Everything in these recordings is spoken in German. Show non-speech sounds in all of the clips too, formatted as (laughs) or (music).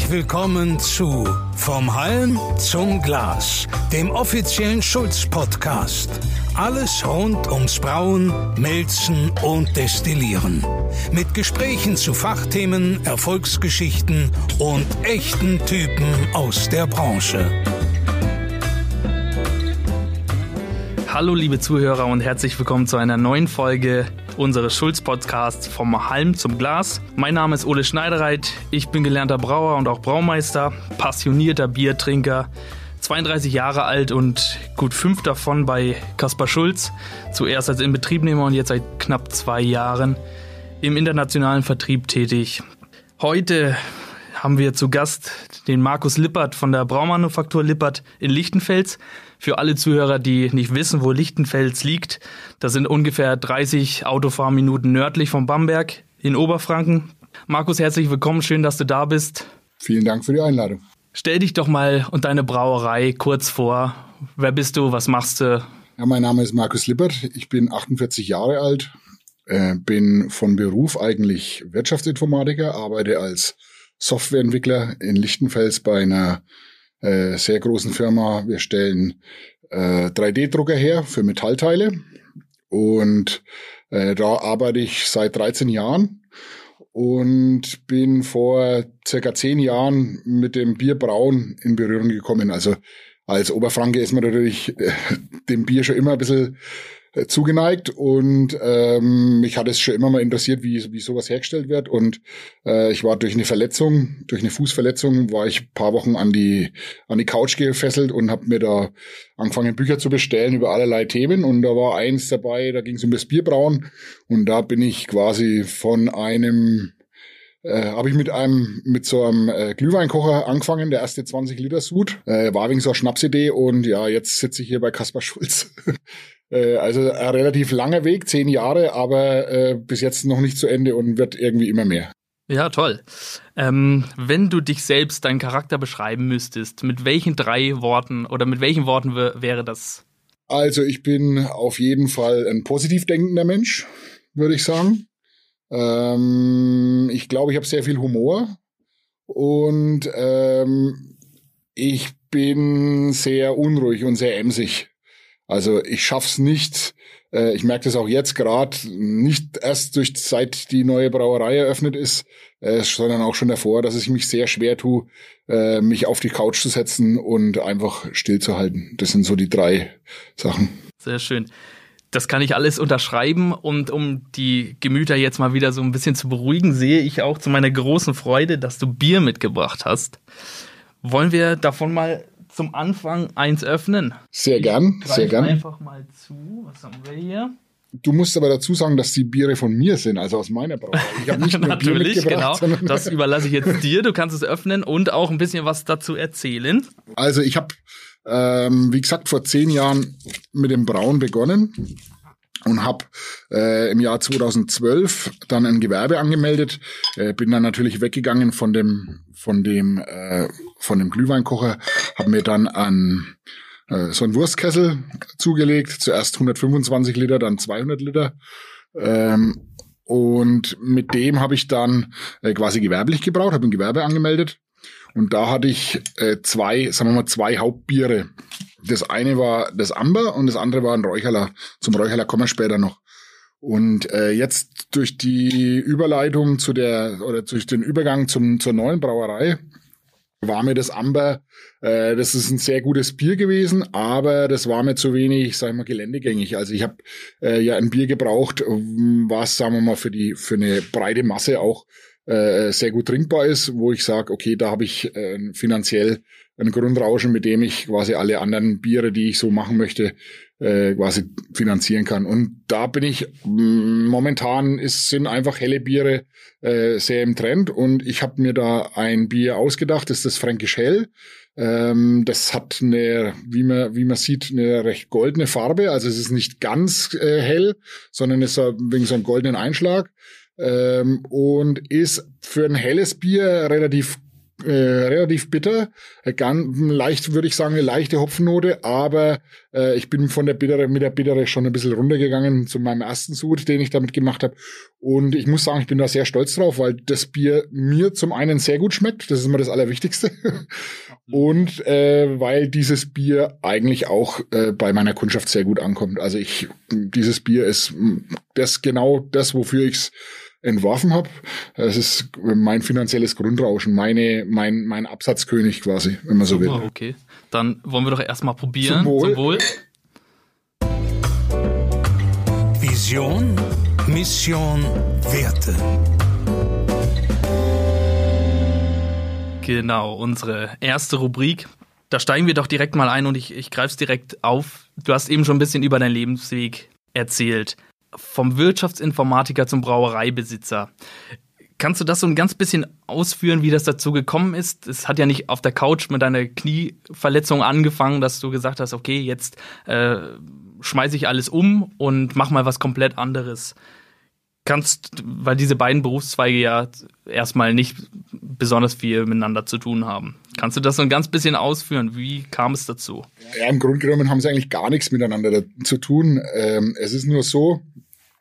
Herzlich willkommen zu Vom Halm zum Glas, dem offiziellen Schulz-Podcast. Alles rund ums Brauen, Melzen und Destillieren. Mit Gesprächen zu Fachthemen, Erfolgsgeschichten und echten Typen aus der Branche. Hallo liebe Zuhörer und herzlich willkommen zu einer neuen Folge unseres Schulz-Podcasts vom Halm zum Glas. Mein Name ist Ole Schneidereit, ich bin gelernter Brauer und auch Braumeister, passionierter Biertrinker, 32 Jahre alt und gut fünf davon bei Kaspar Schulz, zuerst als Inbetriebnehmer und jetzt seit knapp zwei Jahren im internationalen Vertrieb tätig. Heute haben wir zu Gast den Markus Lippert von der Braumanufaktur Lippert in Lichtenfels. Für alle Zuhörer, die nicht wissen, wo Lichtenfels liegt, das sind ungefähr 30 Autofahrminuten nördlich von Bamberg in Oberfranken. Markus, herzlich willkommen, schön, dass du da bist. Vielen Dank für die Einladung. Stell dich doch mal und deine Brauerei kurz vor. Wer bist du? Was machst du? Ja, mein Name ist Markus Lippert. Ich bin 48 Jahre alt, äh, bin von Beruf eigentlich Wirtschaftsinformatiker, arbeite als Softwareentwickler in Lichtenfels bei einer äh, sehr großen Firma. Wir stellen äh, 3D-Drucker her für Metallteile und äh, da arbeite ich seit 13 Jahren und bin vor circa zehn Jahren mit dem Bierbrauen in Berührung gekommen. Also als Oberfranke ist man natürlich äh, dem Bier schon immer ein bisschen äh, zugeneigt. Und ähm, mich hat es schon immer mal interessiert, wie, wie sowas hergestellt wird. Und äh, ich war durch eine Verletzung, durch eine Fußverletzung, war ich paar Wochen an die an die Couch gefesselt und habe mir da angefangen Bücher zu bestellen über allerlei Themen. Und da war eins dabei, da ging es um das Bierbrauen. Und da bin ich quasi von einem äh, habe ich mit einem mit so einem äh, Glühweinkocher angefangen, der erste 20 Liter Sud. Äh, war wegen so eine Schnapsidee. Und ja, jetzt sitze ich hier bei Kaspar Schulz. (laughs) äh, also ein relativ langer Weg, zehn Jahre, aber äh, bis jetzt noch nicht zu Ende und wird irgendwie immer mehr. Ja, toll. Ähm, wenn du dich selbst, deinen Charakter beschreiben müsstest, mit welchen drei Worten oder mit welchen Worten wäre das? Also ich bin auf jeden Fall ein positiv denkender Mensch, würde ich sagen. Ähm, ich glaube, ich habe sehr viel Humor und ähm, ich bin sehr unruhig und sehr emsig. Also ich schaff's nicht. Äh, ich merke das auch jetzt gerade nicht erst durch seit die neue Brauerei eröffnet ist, äh, sondern auch schon davor, dass ich mich sehr schwer tue, äh, mich auf die Couch zu setzen und einfach stillzuhalten. Das sind so die drei Sachen. Sehr schön. Das kann ich alles unterschreiben und um die Gemüter jetzt mal wieder so ein bisschen zu beruhigen, sehe ich auch zu meiner großen Freude, dass du Bier mitgebracht hast. Wollen wir davon mal zum Anfang eins öffnen? Sehr gern, sehr gern. einfach mal zu. Was haben wir hier? Du musst aber dazu sagen, dass die Biere von mir sind, also aus meiner Brauerei. Ich habe nicht (laughs) nur Natürlich, Bier genau. Das überlasse ich jetzt dir. Du kannst es öffnen und auch ein bisschen was dazu erzählen. Also ich habe, ähm, wie gesagt, vor zehn Jahren mit dem Brauen begonnen und habe äh, im Jahr 2012 dann ein Gewerbe angemeldet, äh, bin dann natürlich weggegangen von dem von dem äh, von dem Glühweinkocher, habe mir dann an äh, so einen Wurstkessel zugelegt, zuerst 125 Liter, dann 200 Liter. Ähm, und mit dem habe ich dann äh, quasi gewerblich gebraut, habe ein Gewerbe angemeldet. Und da hatte ich äh, zwei, sagen wir mal, zwei Hauptbiere. Das eine war das Amber und das andere war ein Räucherler. Zum Räucherler kommen wir später noch. Und äh, jetzt durch die Überleitung zu der oder durch den Übergang zum zur neuen Brauerei war mir das Amber, äh, das ist ein sehr gutes Bier gewesen, aber das war mir zu wenig, sag ich mal, geländegängig. Also ich habe äh, ja ein Bier gebraucht, was, sagen wir mal, für die für eine breite Masse auch äh, sehr gut trinkbar ist, wo ich sage, okay, da habe ich äh, finanziell ein Grundrauschen, mit dem ich quasi alle anderen Biere, die ich so machen möchte, äh, quasi finanzieren kann. Und da bin ich mm, momentan ist sind einfach helle Biere äh, sehr im Trend und ich habe mir da ein Bier ausgedacht, das ist das Fränkisch Hell. Ähm, das hat eine, wie man wie man sieht, eine recht goldene Farbe. Also es ist nicht ganz äh, hell, sondern es ist wegen so einem goldenen Einschlag ähm, und ist für ein helles Bier relativ äh, relativ bitter, äh, ganz leicht würde ich sagen eine leichte Hopfennote, aber äh, ich bin von der Bittere mit der Bittere schon ein bisschen runtergegangen zu meinem ersten Sud, den ich damit gemacht habe und ich muss sagen, ich bin da sehr stolz drauf, weil das Bier mir zum einen sehr gut schmeckt, das ist immer das Allerwichtigste (laughs) und äh, weil dieses Bier eigentlich auch äh, bei meiner Kundschaft sehr gut ankommt. Also ich dieses Bier ist das genau das, wofür ich's entworfen habe. Es ist mein finanzielles Grundrauschen, meine, mein, mein Absatzkönig quasi, wenn man so will. Okay, dann wollen wir doch erstmal probieren. Zum Wohl. Zum Wohl. Vision, Mission, Werte. Genau, unsere erste Rubrik. Da steigen wir doch direkt mal ein und ich, ich greife es direkt auf. Du hast eben schon ein bisschen über deinen Lebensweg erzählt vom Wirtschaftsinformatiker zum Brauereibesitzer. Kannst du das so ein ganz bisschen ausführen, wie das dazu gekommen ist? Es hat ja nicht auf der Couch mit deiner Knieverletzung angefangen, dass du gesagt hast, okay, jetzt äh, schmeiße ich alles um und mach mal was komplett anderes. Kannst, weil diese beiden Berufszweige ja erstmal nicht besonders viel miteinander zu tun haben. Kannst du das so ein ganz bisschen ausführen? Wie kam es dazu? Ja, im Grunde genommen haben sie eigentlich gar nichts miteinander zu tun. Ähm, es ist nur so,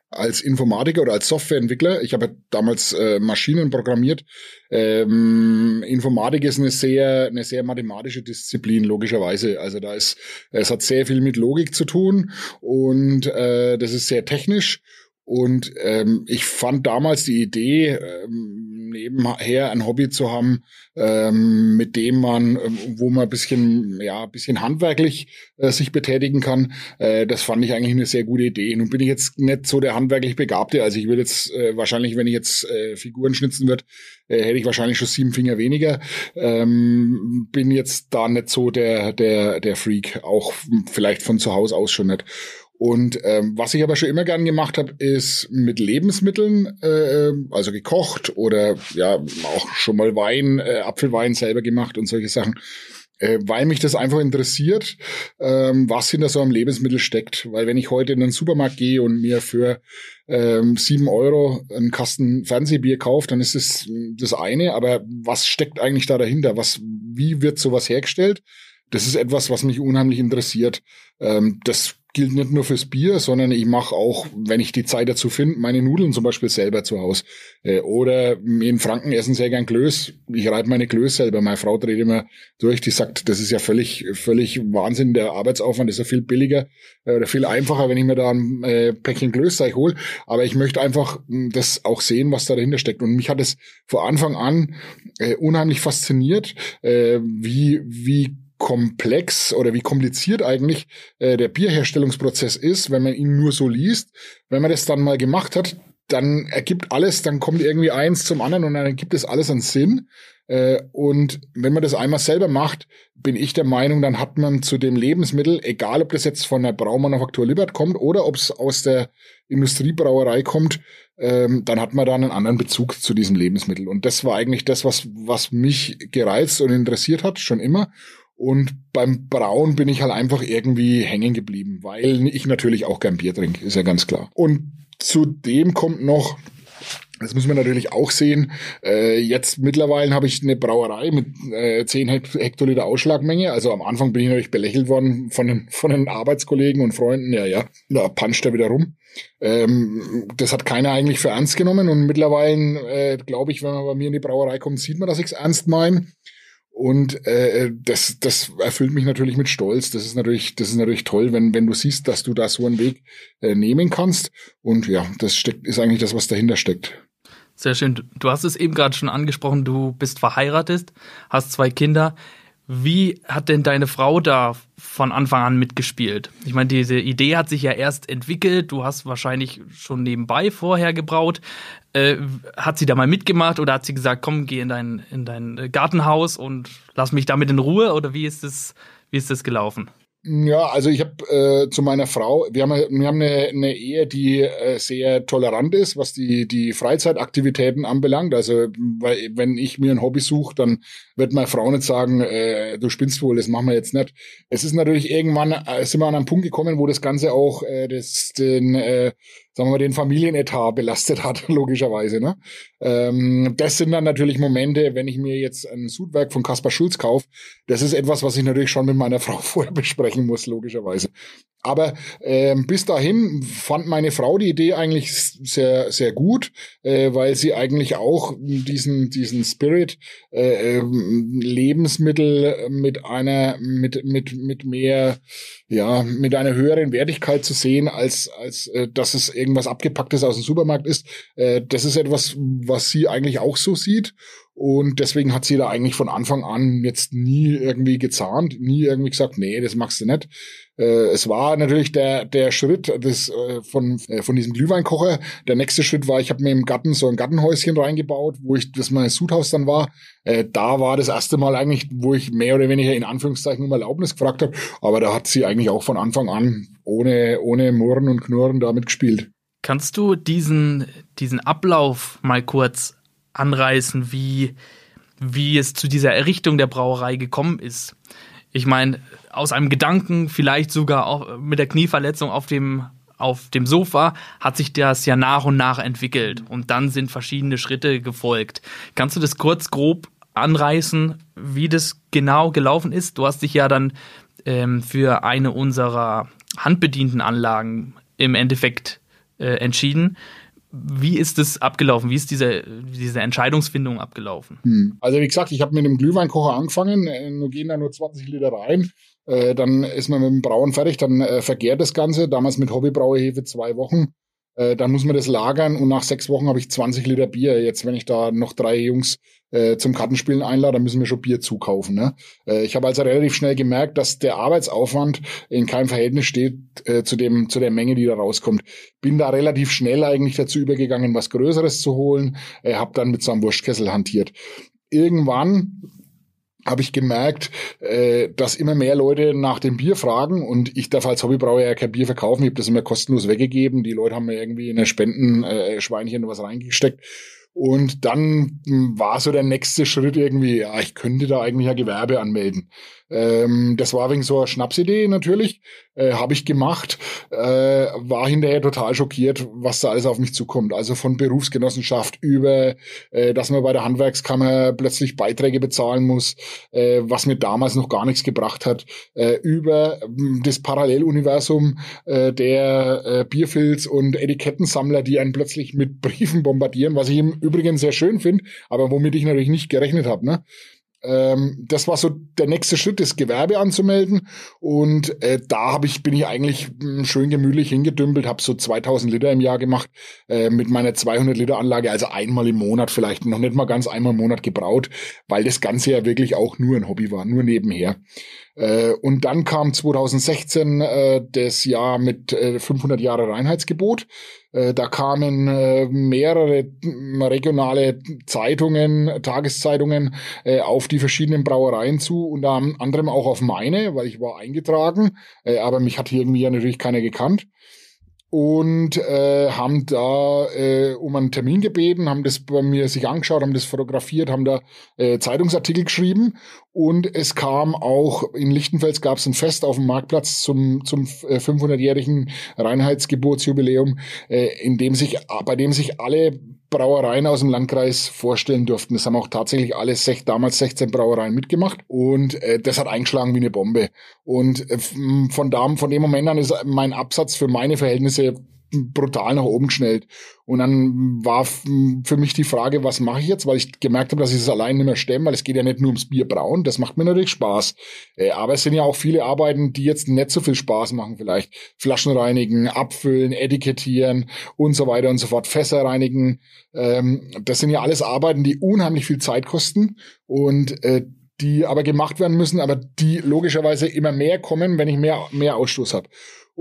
als Informatiker oder als Softwareentwickler, ich habe damals äh, Maschinen programmiert. Ähm, Informatik ist eine sehr, eine sehr mathematische Disziplin, logischerweise. Also da ist, es hat sehr viel mit Logik zu tun und äh, das ist sehr technisch. Und ähm, ich fand damals die Idee, ähm, nebenher ein Hobby zu haben, ähm, mit dem man, ähm, wo man ein bisschen, ja, ein bisschen handwerklich äh, sich betätigen kann, äh, das fand ich eigentlich eine sehr gute Idee. Nun bin ich jetzt nicht so der handwerklich Begabte. Also ich würde jetzt äh, wahrscheinlich, wenn ich jetzt äh, Figuren schnitzen würde, äh, hätte ich wahrscheinlich schon sieben Finger weniger. Ähm, bin jetzt da nicht so der, der, der Freak, auch vielleicht von zu Hause aus schon nicht. Und ähm, was ich aber schon immer gern gemacht habe, ist mit Lebensmitteln, äh, also gekocht oder ja auch schon mal Wein, äh, Apfelwein selber gemacht und solche Sachen, äh, weil mich das einfach interessiert, ähm, was hinter so einem Lebensmittel steckt. Weil wenn ich heute in den Supermarkt gehe und mir für ähm, sieben Euro einen Kasten Fernsehbier kaufe, dann ist es das eine. Aber was steckt eigentlich da dahinter? Was, wie wird sowas hergestellt? Das ist etwas, was mich unheimlich interessiert. Ähm, das gilt nicht nur fürs Bier, sondern ich mache auch, wenn ich die Zeit dazu finde, meine Nudeln zum Beispiel selber zu Hause. Äh, oder in Franken essen sehr gern Klöß. Ich reite meine Klöß selber. Meine Frau dreht immer durch, die sagt, das ist ja völlig, völlig Wahnsinn. Der Arbeitsaufwand ist ja viel billiger äh, oder viel einfacher, wenn ich mir da ein äh, Päckchen Klößteig hole. Aber ich möchte einfach mh, das auch sehen, was da dahinter steckt. Und mich hat es vor Anfang an unheimlich fasziniert, wie, wie komplex oder wie kompliziert eigentlich äh, der Bierherstellungsprozess ist, wenn man ihn nur so liest. Wenn man das dann mal gemacht hat, dann ergibt alles, dann kommt irgendwie eins zum anderen und dann gibt es alles einen Sinn. Äh, und wenn man das einmal selber macht, bin ich der Meinung, dann hat man zu dem Lebensmittel, egal ob das jetzt von der Braumanufaktur Libert kommt oder ob es aus der Industriebrauerei kommt, ähm, dann hat man da einen anderen Bezug zu diesem Lebensmittel. Und das war eigentlich das, was, was mich gereizt und interessiert hat, schon immer. Und beim Brauen bin ich halt einfach irgendwie hängen geblieben, weil ich natürlich auch gern Bier trinke, ist ja ganz klar. Und zudem kommt noch, das muss man natürlich auch sehen. Äh, jetzt mittlerweile habe ich eine Brauerei mit äh, 10 Hektoliter Ausschlagmenge. Also am Anfang bin ich natürlich belächelt worden von den, von den Arbeitskollegen und Freunden. Ja, ja, da puncht er wieder rum. Ähm, das hat keiner eigentlich für ernst genommen. Und mittlerweile, äh, glaube ich, wenn man bei mir in die Brauerei kommt, sieht man, dass ich es ernst meine. Und äh, das, das erfüllt mich natürlich mit Stolz. Das ist natürlich, das ist natürlich toll, wenn, wenn du siehst, dass du da so einen Weg äh, nehmen kannst. Und ja, das steckt, ist eigentlich das, was dahinter steckt. Sehr schön. Du hast es eben gerade schon angesprochen, du bist verheiratet, hast zwei Kinder. Wie hat denn deine Frau da von Anfang an mitgespielt? Ich meine, diese Idee hat sich ja erst entwickelt. Du hast wahrscheinlich schon nebenbei vorher gebraut. Äh, hat sie da mal mitgemacht oder hat sie gesagt, komm, geh in dein, in dein Gartenhaus und lass mich damit in Ruhe? Oder wie ist das, wie ist das gelaufen? Ja, also ich habe äh, zu meiner Frau, wir haben, wir haben eine, eine Ehe, die äh, sehr tolerant ist, was die, die Freizeitaktivitäten anbelangt. Also weil, wenn ich mir ein Hobby suche, dann wird meine Frau nicht sagen, äh, du spinnst wohl, das machen wir jetzt nicht. Es ist natürlich irgendwann, äh, sind wir an einen Punkt gekommen, wo das Ganze auch äh, das, den, äh, sagen wir mal, den Familienetat belastet hat, (laughs) logischerweise. Ne? Ähm, das sind dann natürlich Momente, wenn ich mir jetzt ein Sudwerk von Kaspar Schulz kaufe, das ist etwas, was ich natürlich schon mit meiner (laughs) Frau vorher besprechen muss, logischerweise. Aber ähm, bis dahin fand meine Frau die Idee eigentlich sehr, sehr gut, äh, weil sie eigentlich auch diesen, diesen Spirit äh, ähm, Lebensmittel mit einer, mit, mit, mit mehr, ja, mit einer höheren Wertigkeit zu sehen, als, als äh, dass es irgendwas abgepacktes aus dem Supermarkt ist. Äh, das ist etwas, was sie eigentlich auch so sieht. Und deswegen hat sie da eigentlich von Anfang an jetzt nie irgendwie gezahnt, nie irgendwie gesagt, nee, das machst du nicht. Äh, es war natürlich der, der Schritt des, äh, von, äh, von diesem Glühweinkocher. Der nächste Schritt war, ich habe mir im Garten so ein Gartenhäuschen reingebaut, wo ich, das mein Sudhaus dann war. Äh, da war das erste Mal eigentlich, wo ich mehr oder weniger in Anführungszeichen um Erlaubnis gefragt habe. Aber da hat sie eigentlich auch von Anfang an ohne, ohne Murren und Knurren damit gespielt. Kannst du diesen, diesen Ablauf mal kurz anreißen, wie, wie es zu dieser Errichtung der Brauerei gekommen ist. Ich meine, aus einem Gedanken, vielleicht sogar auch mit der Knieverletzung auf dem, auf dem Sofa, hat sich das ja nach und nach entwickelt und dann sind verschiedene Schritte gefolgt. Kannst du das kurz grob anreißen, wie das genau gelaufen ist? Du hast dich ja dann ähm, für eine unserer handbedienten Anlagen im Endeffekt äh, entschieden. Wie ist es abgelaufen? Wie ist diese, diese Entscheidungsfindung abgelaufen? Hm. Also wie gesagt, ich habe mit dem Glühweinkocher angefangen, äh, nur gehen da nur 20 Liter rein. Äh, dann ist man mit dem Brauen fertig, dann äh, vergärt das Ganze, damals mit Hobbybrauehefe zwei Wochen. Äh, dann muss man das lagern und nach sechs Wochen habe ich 20 Liter Bier. Jetzt, wenn ich da noch drei Jungs äh, zum Kartenspielen einlade, dann müssen wir schon Bier zukaufen. Ne? Äh, ich habe also relativ schnell gemerkt, dass der Arbeitsaufwand in keinem Verhältnis steht äh, zu dem zu der Menge, die da rauskommt. Bin da relativ schnell eigentlich dazu übergegangen, was Größeres zu holen. Äh, habe dann mit so einem Wurstkessel hantiert. Irgendwann habe ich gemerkt, äh, dass immer mehr Leute nach dem Bier fragen und ich darf als Hobbybrauer ja kein Bier verkaufen. Ich habe das immer kostenlos weggegeben. Die Leute haben mir irgendwie in ein Spendenschweinchen äh, was reingesteckt. Und dann war so der nächste Schritt irgendwie, ja, ich könnte da eigentlich ja Gewerbe anmelden. Ähm, das war wegen so einer Schnapsidee natürlich, äh, habe ich gemacht, äh, war hinterher total schockiert, was da alles auf mich zukommt. Also von Berufsgenossenschaft über, äh, dass man bei der Handwerkskammer plötzlich Beiträge bezahlen muss, äh, was mir damals noch gar nichts gebracht hat, äh, über äh, das Paralleluniversum äh, der äh, Bierfilz und Etikettensammler, die einen plötzlich mit Briefen bombardieren, was ich im Übrigen sehr schön finde, aber womit ich natürlich nicht gerechnet habe. Ne? Ähm, das war so der nächste Schritt, das Gewerbe anzumelden. Und äh, da hab ich, bin ich eigentlich hm, schön gemütlich hingedümpelt, habe so 2000 Liter im Jahr gemacht äh, mit meiner 200 Liter Anlage, also einmal im Monat vielleicht, noch nicht mal ganz einmal im Monat gebraut, weil das Ganze ja wirklich auch nur ein Hobby war, nur nebenher. Äh, und dann kam 2016 äh, das Jahr mit äh, 500 Jahre Reinheitsgebot. Äh, da kamen äh, mehrere regionale Zeitungen, Tageszeitungen auf die verschiedenen Brauereien zu, unter anderem auch auf meine, weil ich war eingetragen, aber mich hat hier irgendwie ja natürlich keiner gekannt. Und äh, haben da äh, um einen Termin gebeten, haben das bei mir sich angeschaut, haben das fotografiert, haben da äh, Zeitungsartikel geschrieben und es kam auch in Lichtenfels gab es ein Fest auf dem Marktplatz zum zum 500-jährigen äh, Reinheitsgeburtsjubiläum, äh, in dem sich bei dem sich alle Brauereien aus dem Landkreis vorstellen durften. Das haben auch tatsächlich alle sech, damals 16 Brauereien mitgemacht und äh, das hat eingeschlagen wie eine Bombe. Und äh, von da, von dem Moment an ist mein Absatz für meine Verhältnisse brutal nach oben geschnellt. Und dann war für mich die Frage, was mache ich jetzt? Weil ich gemerkt habe, dass ich es allein nicht mehr stemme, weil es geht ja nicht nur ums Bier brauen. Das macht mir natürlich Spaß. Äh, aber es sind ja auch viele Arbeiten, die jetzt nicht so viel Spaß machen vielleicht. Flaschen reinigen, abfüllen, etikettieren und so weiter und so fort. Fässer reinigen. Ähm, das sind ja alles Arbeiten, die unheimlich viel Zeit kosten und äh, die aber gemacht werden müssen, aber die logischerweise immer mehr kommen, wenn ich mehr, mehr Ausstoß habe.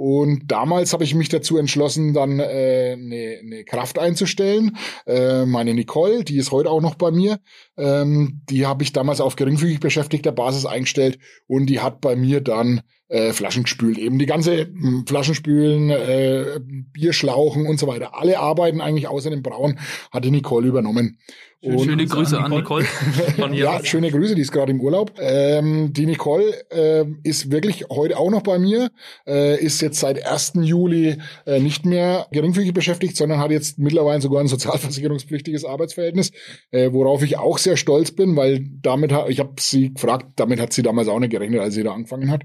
Und damals habe ich mich dazu entschlossen, dann äh, eine, eine Kraft einzustellen. Äh, meine Nicole, die ist heute auch noch bei mir, ähm, die habe ich damals auf geringfügig beschäftigter Basis eingestellt und die hat bei mir dann äh, Flaschen gespült. Eben die ganze hm, Flaschenspülen, äh, Bierschlauchen und so weiter. Alle Arbeiten eigentlich außer dem Brauen hat die Nicole übernommen. Und schöne Grüße an Nicole. An Nicole. (laughs) ja, schöne Grüße, die ist gerade im Urlaub. Ähm, die Nicole äh, ist wirklich heute auch noch bei mir, äh, ist jetzt seit 1. Juli äh, nicht mehr geringfügig beschäftigt, sondern hat jetzt mittlerweile sogar ein sozialversicherungspflichtiges Arbeitsverhältnis, äh, worauf ich auch sehr stolz bin, weil damit, ich habe sie gefragt, damit hat sie damals auch nicht gerechnet, als sie da angefangen hat.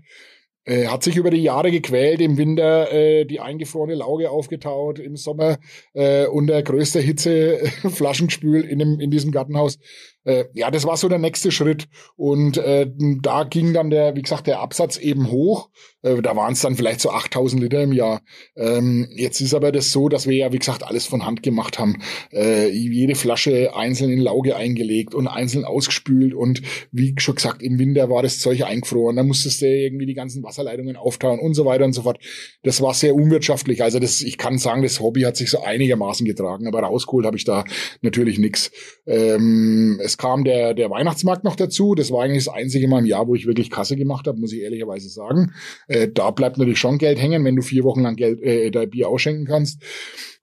Äh, hat sich über die Jahre gequält, im Winter äh, die eingefrorene Lauge aufgetaut, im Sommer äh, unter größter Hitze Flaschen gespült in, in diesem Gartenhaus äh, ja, das war so der nächste Schritt. Und äh, da ging dann der, wie gesagt, der Absatz eben hoch. Äh, da waren es dann vielleicht so 8000 Liter im Jahr. Ähm, jetzt ist aber das so, dass wir ja, wie gesagt, alles von Hand gemacht haben. Äh, jede Flasche einzeln in Lauge eingelegt und einzeln ausgespült. Und wie schon gesagt, im Winter war das Zeug eingefroren. Da musstest du irgendwie die ganzen Wasserleitungen auftauen und so weiter und so fort. Das war sehr unwirtschaftlich. Also das, ich kann sagen, das Hobby hat sich so einigermaßen getragen. Aber rausgeholt habe ich da natürlich nichts. Ähm, es kam der, der Weihnachtsmarkt noch dazu. Das war eigentlich das einzige Mal im Jahr, wo ich wirklich Kasse gemacht habe, muss ich ehrlicherweise sagen. Äh, da bleibt natürlich schon Geld hängen, wenn du vier Wochen lang Geld, äh, dein Bier ausschenken kannst.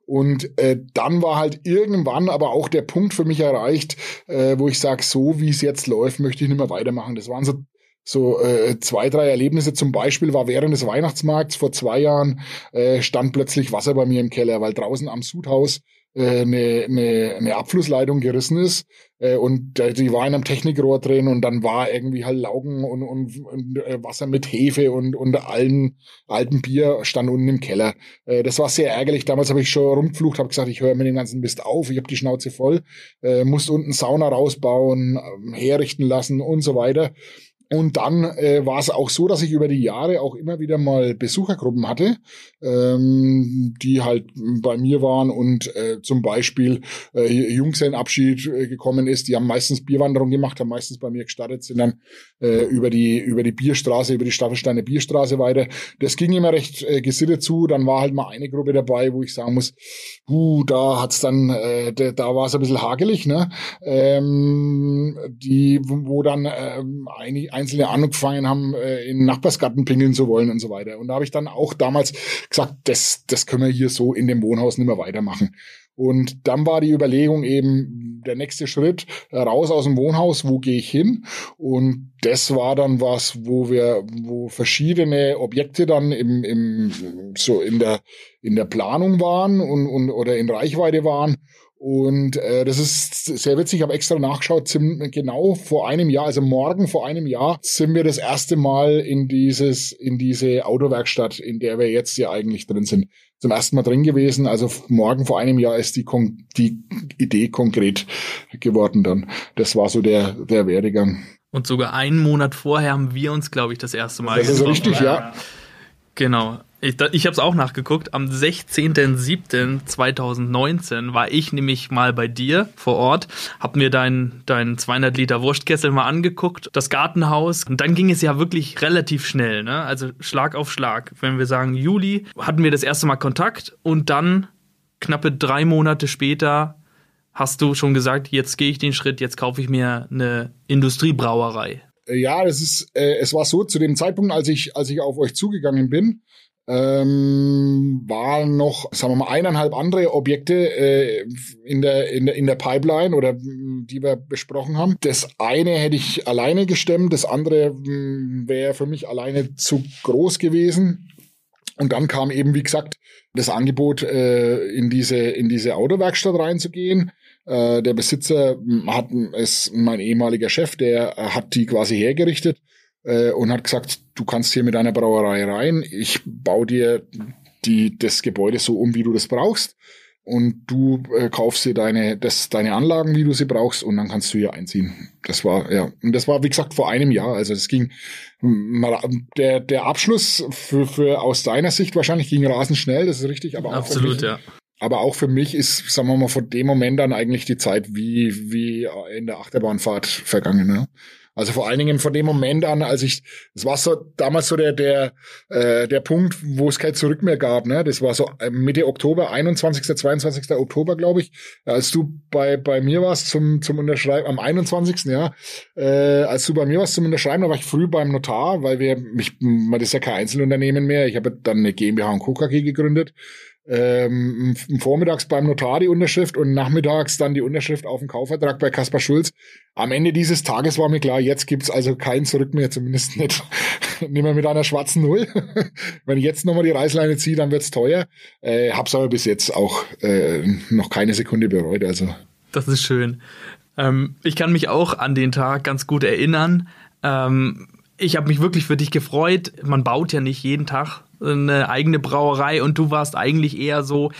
Und äh, dann war halt irgendwann aber auch der Punkt für mich erreicht, äh, wo ich sage, so wie es jetzt läuft, möchte ich nicht mehr weitermachen. Das waren so so äh, zwei, drei Erlebnisse. Zum Beispiel war während des Weihnachtsmarkts vor zwei Jahren äh, stand plötzlich Wasser bei mir im Keller, weil draußen am Sudhaus eine, eine, eine Abflussleitung gerissen ist äh, und die war in einem Technikrohr drin und dann war irgendwie halt Laugen und, und, und äh, Wasser mit Hefe und, und allen alten Bier stand unten im Keller. Äh, das war sehr ärgerlich. Damals habe ich schon rumgeflucht, habe gesagt, ich höre mir den ganzen Mist auf, ich habe die Schnauze voll, äh, musste unten Sauna rausbauen, äh, herrichten lassen und so weiter. Und dann äh, war es auch so, dass ich über die Jahre auch immer wieder mal Besuchergruppen hatte, ähm, die halt bei mir waren und äh, zum Beispiel äh, Jungsellenabschied äh, gekommen ist. Die haben meistens Bierwanderung gemacht, haben meistens bei mir gestartet, sind dann äh, über die über die Bierstraße, über die Staffelsteine Bierstraße weiter. Das ging immer recht äh, gesittet zu. Dann war halt mal eine Gruppe dabei, wo ich sagen muss, uh, da hat's dann, äh, da, da war es ein bisschen hagelig, ne? Ähm, die, wo dann ähm, einige Einzelne angefangen haben, äh, in Nachbarsgarten pingeln zu wollen und so weiter. Und da habe ich dann auch damals gesagt, das, das können wir hier so in dem Wohnhaus nicht mehr weitermachen. Und dann war die Überlegung eben der nächste Schritt raus aus dem Wohnhaus, wo gehe ich hin? Und das war dann was, wo wir, wo verschiedene Objekte dann im, im so in der in der Planung waren und, und oder in Reichweite waren. Und äh, das ist sehr witzig. Ich habe extra nachgeschaut, ziemlich genau vor einem Jahr, also morgen vor einem Jahr, sind wir das erste Mal in dieses, in diese Autowerkstatt, in der wir jetzt ja eigentlich drin sind, zum ersten Mal drin gewesen. Also morgen vor einem Jahr ist die, Kon die Idee konkret geworden dann. Das war so der, der Werdegang. Und sogar einen Monat vorher haben wir uns, glaube ich, das erste Mal Das ist richtig, ja. Genau. Ich, ich habe es auch nachgeguckt. Am 16.07.2019 war ich nämlich mal bei dir vor Ort, hab mir dein, dein 200 Liter Wurstkessel mal angeguckt, das Gartenhaus. Und dann ging es ja wirklich relativ schnell, ne? Also Schlag auf Schlag. Wenn wir sagen Juli, hatten wir das erste Mal Kontakt und dann knappe drei Monate später hast du schon gesagt, jetzt gehe ich den Schritt, jetzt kaufe ich mir eine Industriebrauerei. Ja, das ist, äh, es war so, zu dem Zeitpunkt, als ich, als ich auf euch zugegangen bin, ähm, waren noch, sagen wir mal, eineinhalb andere Objekte äh, in, der, in, der, in der Pipeline oder die wir besprochen haben. Das eine hätte ich alleine gestemmt, das andere wäre für mich alleine zu groß gewesen. Und dann kam eben, wie gesagt, das Angebot, äh, in diese in diese Autowerkstatt reinzugehen. Äh, der Besitzer hat ist mein ehemaliger Chef, der hat die quasi hergerichtet äh, und hat gesagt, du kannst hier mit deiner Brauerei rein, ich baue dir die, das Gebäude so um, wie du das brauchst und du äh, kaufst dir deine, das, deine Anlagen, wie du sie brauchst, und dann kannst du hier einziehen. Das war, ja, und das war, wie gesagt, vor einem Jahr. Also es ging, der, der Abschluss für, für aus deiner Sicht wahrscheinlich ging rasend schnell, das ist richtig, aber auch Absolut, ja. Aber auch für mich ist, sagen wir mal, von dem Moment an eigentlich die Zeit wie, wie in der Achterbahnfahrt vergangen. Ne? Also vor allen Dingen von dem Moment an, als ich, das war so damals so der der äh, der Punkt, wo es kein Zurück mehr gab. Ne, das war so äh, Mitte Oktober, 21. 22. Oktober, glaube ich, als du bei bei mir warst zum zum Unterschreiben am 21. Ja, äh, als du bei mir warst zum Unterschreiben, da war ich früh beim Notar, weil wir mich, das ist ja kein Einzelunternehmen mehr. Ich habe dann eine GmbH und Co. KG gegründet ähm, vormittags beim Notar die Unterschrift und nachmittags dann die Unterschrift auf den Kaufvertrag bei Kaspar Schulz. Am Ende dieses Tages war mir klar, jetzt gibt's also kein Zurück mehr, zumindest nicht. (laughs) Nehmen wir mit einer schwarzen Null. (laughs) Wenn ich jetzt nochmal die Reißleine ziehe, dann wird's teuer. Äh, hab's aber bis jetzt auch äh, noch keine Sekunde bereut. Also. Das ist schön. Ähm, ich kann mich auch an den Tag ganz gut erinnern. Ähm, ich habe mich wirklich für dich gefreut. Man baut ja nicht jeden Tag eine eigene Brauerei und du warst eigentlich eher so,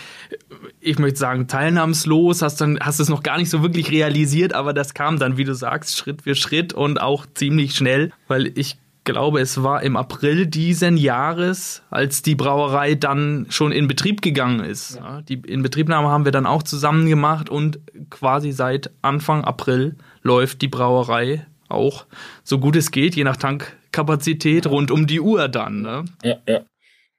ich möchte sagen, teilnahmslos, hast dann hast es noch gar nicht so wirklich realisiert, aber das kam dann, wie du sagst, Schritt für Schritt und auch ziemlich schnell, weil ich glaube, es war im April diesen Jahres, als die Brauerei dann schon in Betrieb gegangen ist. Ja. Die Inbetriebnahme haben wir dann auch zusammen gemacht und quasi seit Anfang April läuft die Brauerei auch so gut es geht, je nach Tankkapazität, rund um die Uhr dann. Ne? Ja, ja.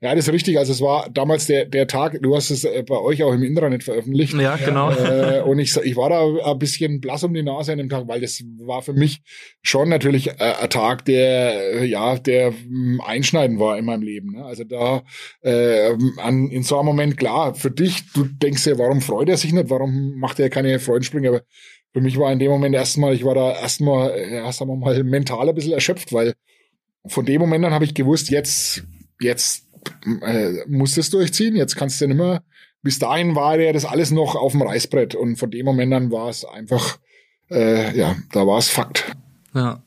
Ja, das ist richtig. Also es war damals der, der Tag, du hast es äh, bei euch auch im Intranet veröffentlicht. Ja, genau. Äh, und ich, ich war da ein bisschen blass um die Nase an dem Tag, weil das war für mich schon natürlich äh, ein Tag, der, ja, der ähm, einschneidend war in meinem Leben. Ne? Also da äh, an, in so einem Moment, klar, für dich, du denkst ja, warum freut er sich nicht, warum macht er keine Freudensprünge, aber für mich war in dem Moment erstmal, ich war da erstmal, ja, sagen wir mal, mental ein bisschen erschöpft, weil von dem Moment an habe ich gewusst, jetzt, jetzt äh, musst es durchziehen, jetzt kannst du nicht mehr. Bis dahin war ja das alles noch auf dem Reißbrett und von dem Moment an war es einfach, äh, ja, da war es Fakt. Ja.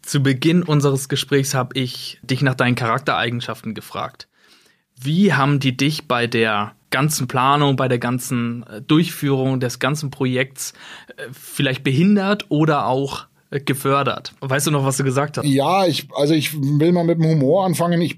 Zu Beginn unseres Gesprächs habe ich dich nach deinen Charaktereigenschaften gefragt. Wie haben die dich bei der ganzen Planung, bei der ganzen äh, Durchführung des ganzen Projekts äh, vielleicht behindert oder auch gefördert. Weißt du noch, was du gesagt hast? Ja, ich, also ich will mal mit dem Humor anfangen. Ich,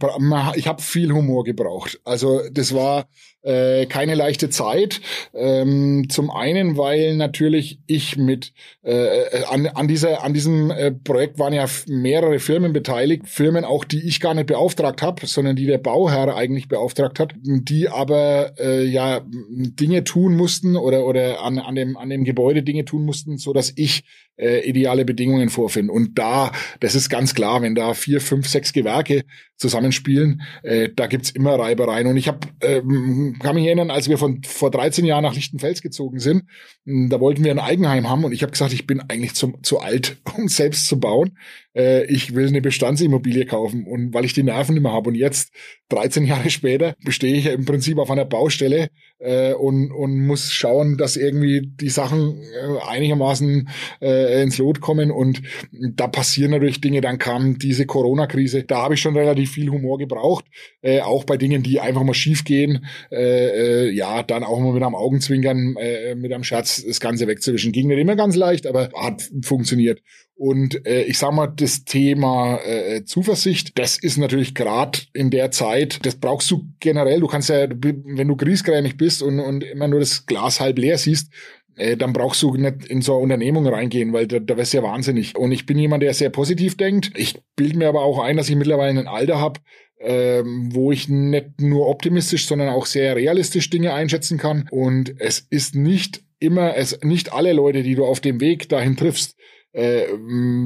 ich habe viel Humor gebraucht. Also das war äh, keine leichte Zeit. Ähm, zum einen, weil natürlich ich mit äh, an, an dieser an diesem äh, Projekt waren ja mehrere Firmen beteiligt, Firmen auch, die ich gar nicht beauftragt habe, sondern die der Bauherr eigentlich beauftragt hat, die aber äh, ja Dinge tun mussten oder oder an, an dem an dem Gebäude Dinge tun mussten, so dass ich äh, ideale Bedingungen vorfinde. Und da, das ist ganz klar, wenn da vier, fünf, sechs Gewerke zusammenspielen, äh, da gibt's immer Reibereien. Und ich habe ähm, kann mich erinnern, als wir von vor 13 Jahren nach Lichtenfels gezogen sind, hm, da wollten wir ein Eigenheim haben und ich habe gesagt, ich bin eigentlich zum, zu alt, (laughs) um selbst zu bauen. Äh, ich will eine Bestandsimmobilie kaufen und weil ich die Nerven immer habe. Und jetzt, 13 Jahre später, stehe ich im Prinzip auf einer Baustelle äh, und, und muss schauen, dass irgendwie die Sachen äh, einigermaßen äh, ins Lot kommen. Und da passieren natürlich Dinge. Dann kam diese Corona-Krise. Da habe ich schon relativ viel Humor gebraucht. Äh, auch bei Dingen, die einfach mal schief gehen. Äh, äh, ja, dann auch mal mit einem Augenzwinkern, äh, mit einem Scherz das Ganze wegzuwischen. Ging nicht immer ganz leicht, aber hat funktioniert. Und äh, ich sag mal, das Thema äh, Zuversicht, das ist natürlich gerade in der Zeit, das brauchst du generell. Du kannst ja, wenn du griesgrämig bist und, und immer nur das Glas halb leer siehst, äh, dann brauchst du nicht in so eine Unternehmung reingehen, weil da, da wärst du ja wahnsinnig. Und ich bin jemand, der sehr positiv denkt. Ich bilde mir aber auch ein, dass ich mittlerweile ein Alter habe, ähm, wo ich nicht nur optimistisch, sondern auch sehr realistisch Dinge einschätzen kann. Und es ist nicht immer, es nicht alle Leute, die du auf dem Weg dahin triffst, äh,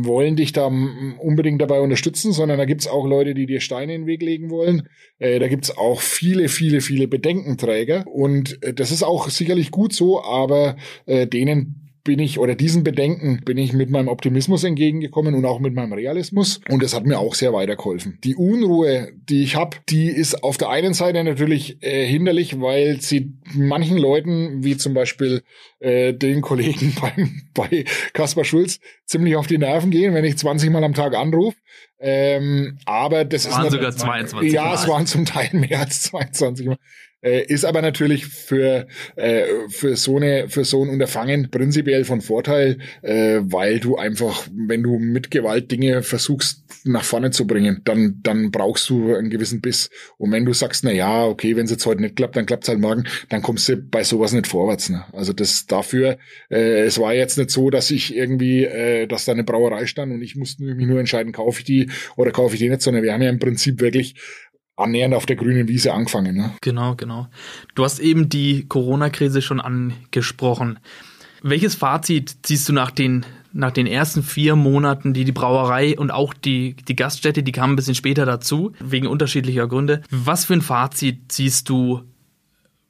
wollen dich da unbedingt dabei unterstützen, sondern da gibt's auch Leute, die dir Steine in den Weg legen wollen. Äh, da gibt's auch viele, viele, viele Bedenkenträger. Und äh, das ist auch sicherlich gut so, aber äh, denen bin ich oder diesen Bedenken bin ich mit meinem Optimismus entgegengekommen und auch mit meinem Realismus und das hat mir auch sehr weitergeholfen. Die Unruhe, die ich habe, die ist auf der einen Seite natürlich äh, hinderlich, weil sie manchen Leuten, wie zum Beispiel äh, den Kollegen (laughs) beim, bei Kaspar Schulz, ziemlich auf die Nerven gehen, wenn ich 20 Mal am Tag anrufe. Ähm, aber das waren ist sogar 22 Ja, Mal. es waren zum Teil mehr als 22 Mal. Äh, ist aber natürlich für, äh, für, so eine, für so ein Unterfangen prinzipiell von Vorteil, äh, weil du einfach, wenn du mit Gewalt Dinge versuchst nach vorne zu bringen, dann, dann brauchst du einen gewissen Biss. Und wenn du sagst, na ja, okay, wenn es jetzt heute nicht klappt, dann klappt es halt morgen, dann kommst du bei sowas nicht vorwärts. Ne? Also das dafür, äh, es war jetzt nicht so, dass ich irgendwie, äh, dass da eine Brauerei stand und ich musste mich nur entscheiden, kaufe ich die oder kaufe ich die nicht, sondern wir haben ja im Prinzip wirklich annähernd auf der grünen Wiese angefangen. Ne? Genau, genau. Du hast eben die Corona-Krise schon angesprochen. Welches Fazit ziehst du nach den, nach den ersten vier Monaten, die die Brauerei und auch die, die Gaststätte, die kamen ein bisschen später dazu, wegen unterschiedlicher Gründe. Was für ein Fazit ziehst du,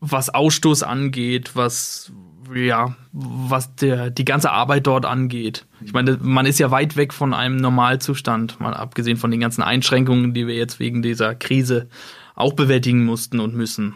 was Ausstoß angeht, was, ja, was der, die ganze Arbeit dort angeht. Ich meine, man ist ja weit weg von einem Normalzustand, mal abgesehen von den ganzen Einschränkungen, die wir jetzt wegen dieser Krise auch bewältigen mussten und müssen.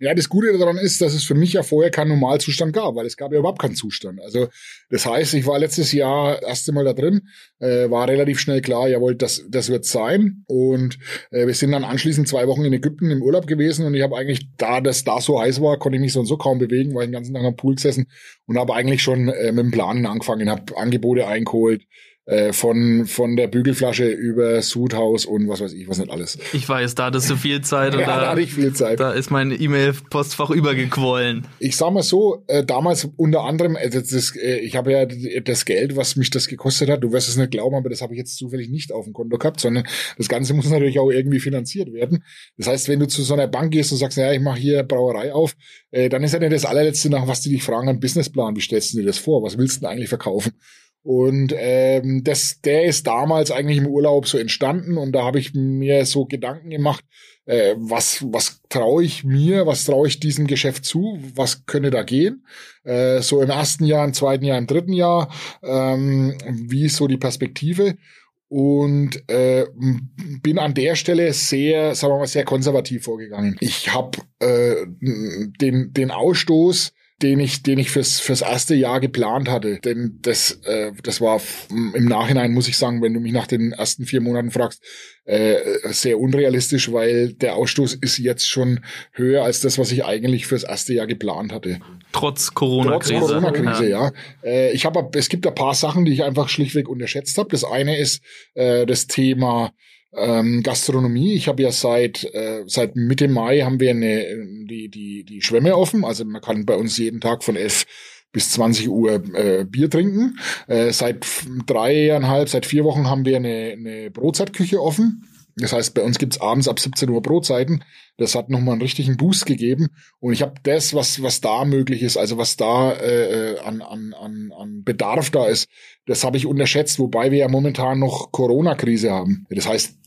Ja, das Gute daran ist, dass es für mich ja vorher keinen Normalzustand gab, weil es gab ja überhaupt keinen Zustand. Also das heißt, ich war letztes Jahr erste Mal da drin, äh, war relativ schnell klar, jawohl, das, das wird sein. Und äh, wir sind dann anschließend zwei Wochen in Ägypten im Urlaub gewesen und ich habe eigentlich, da das da so heiß war, konnte ich mich so und so kaum bewegen, weil ich den ganzen Tag am Pool gesessen und habe eigentlich schon äh, mit dem Planen angefangen, habe Angebote eingeholt, von, von der Bügelflasche über Sudhaus und was weiß ich, was nicht alles. Ich weiß, da hattest du viel Zeit und ja, da, da hatte ich viel Zeit. Da ist mein E-Mail-Postfach übergequollen. Ich sag mal so, äh, damals unter anderem, äh, das, äh, ich habe ja das Geld, was mich das gekostet hat, du wirst es nicht glauben, aber das habe ich jetzt zufällig nicht auf dem Konto gehabt, sondern das Ganze muss natürlich auch irgendwie finanziert werden. Das heißt, wenn du zu so einer Bank gehst und sagst, ja, ich mache hier Brauerei auf, äh, dann ist ja nicht das allerletzte, nach was die dich fragen, ein Businessplan, wie stellst du dir das vor? Was willst du denn eigentlich verkaufen? Und ähm, das, der ist damals eigentlich im Urlaub so entstanden und da habe ich mir so Gedanken gemacht, äh, was, was traue ich mir, was traue ich diesem Geschäft zu, was könnte da gehen? Äh, so im ersten Jahr, im zweiten Jahr, im dritten Jahr, ähm, wie ist so die Perspektive? Und äh, bin an der Stelle sehr, sagen wir mal, sehr konservativ vorgegangen. Ich habe äh, den, den Ausstoß den ich, den ich fürs, fürs erste Jahr geplant hatte. Denn das, äh, das war im Nachhinein, muss ich sagen, wenn du mich nach den ersten vier Monaten fragst, äh, sehr unrealistisch, weil der Ausstoß ist jetzt schon höher als das, was ich eigentlich fürs erste Jahr geplant hatte. Trotz Corona-Krise. Trotz Corona-Krise, ja. ja. Äh, ich habe, es gibt ein paar Sachen, die ich einfach schlichtweg unterschätzt habe. Das eine ist äh, das Thema ähm, Gastronomie. Ich habe ja seit äh, seit Mitte Mai haben wir eine die die die Schwämme offen. Also man kann bei uns jeden Tag von 11 bis 20 Uhr äh, Bier trinken. Äh, seit dreieinhalb, seit vier Wochen haben wir eine, eine Brotzeitküche offen. Das heißt, bei uns gibt's abends ab 17 Uhr Brotzeiten. Das hat nochmal einen richtigen Boost gegeben. Und ich habe das, was, was da möglich ist, also was da äh, an, an, an, an Bedarf da ist, das habe ich unterschätzt, wobei wir ja momentan noch Corona-Krise haben. Das heißt,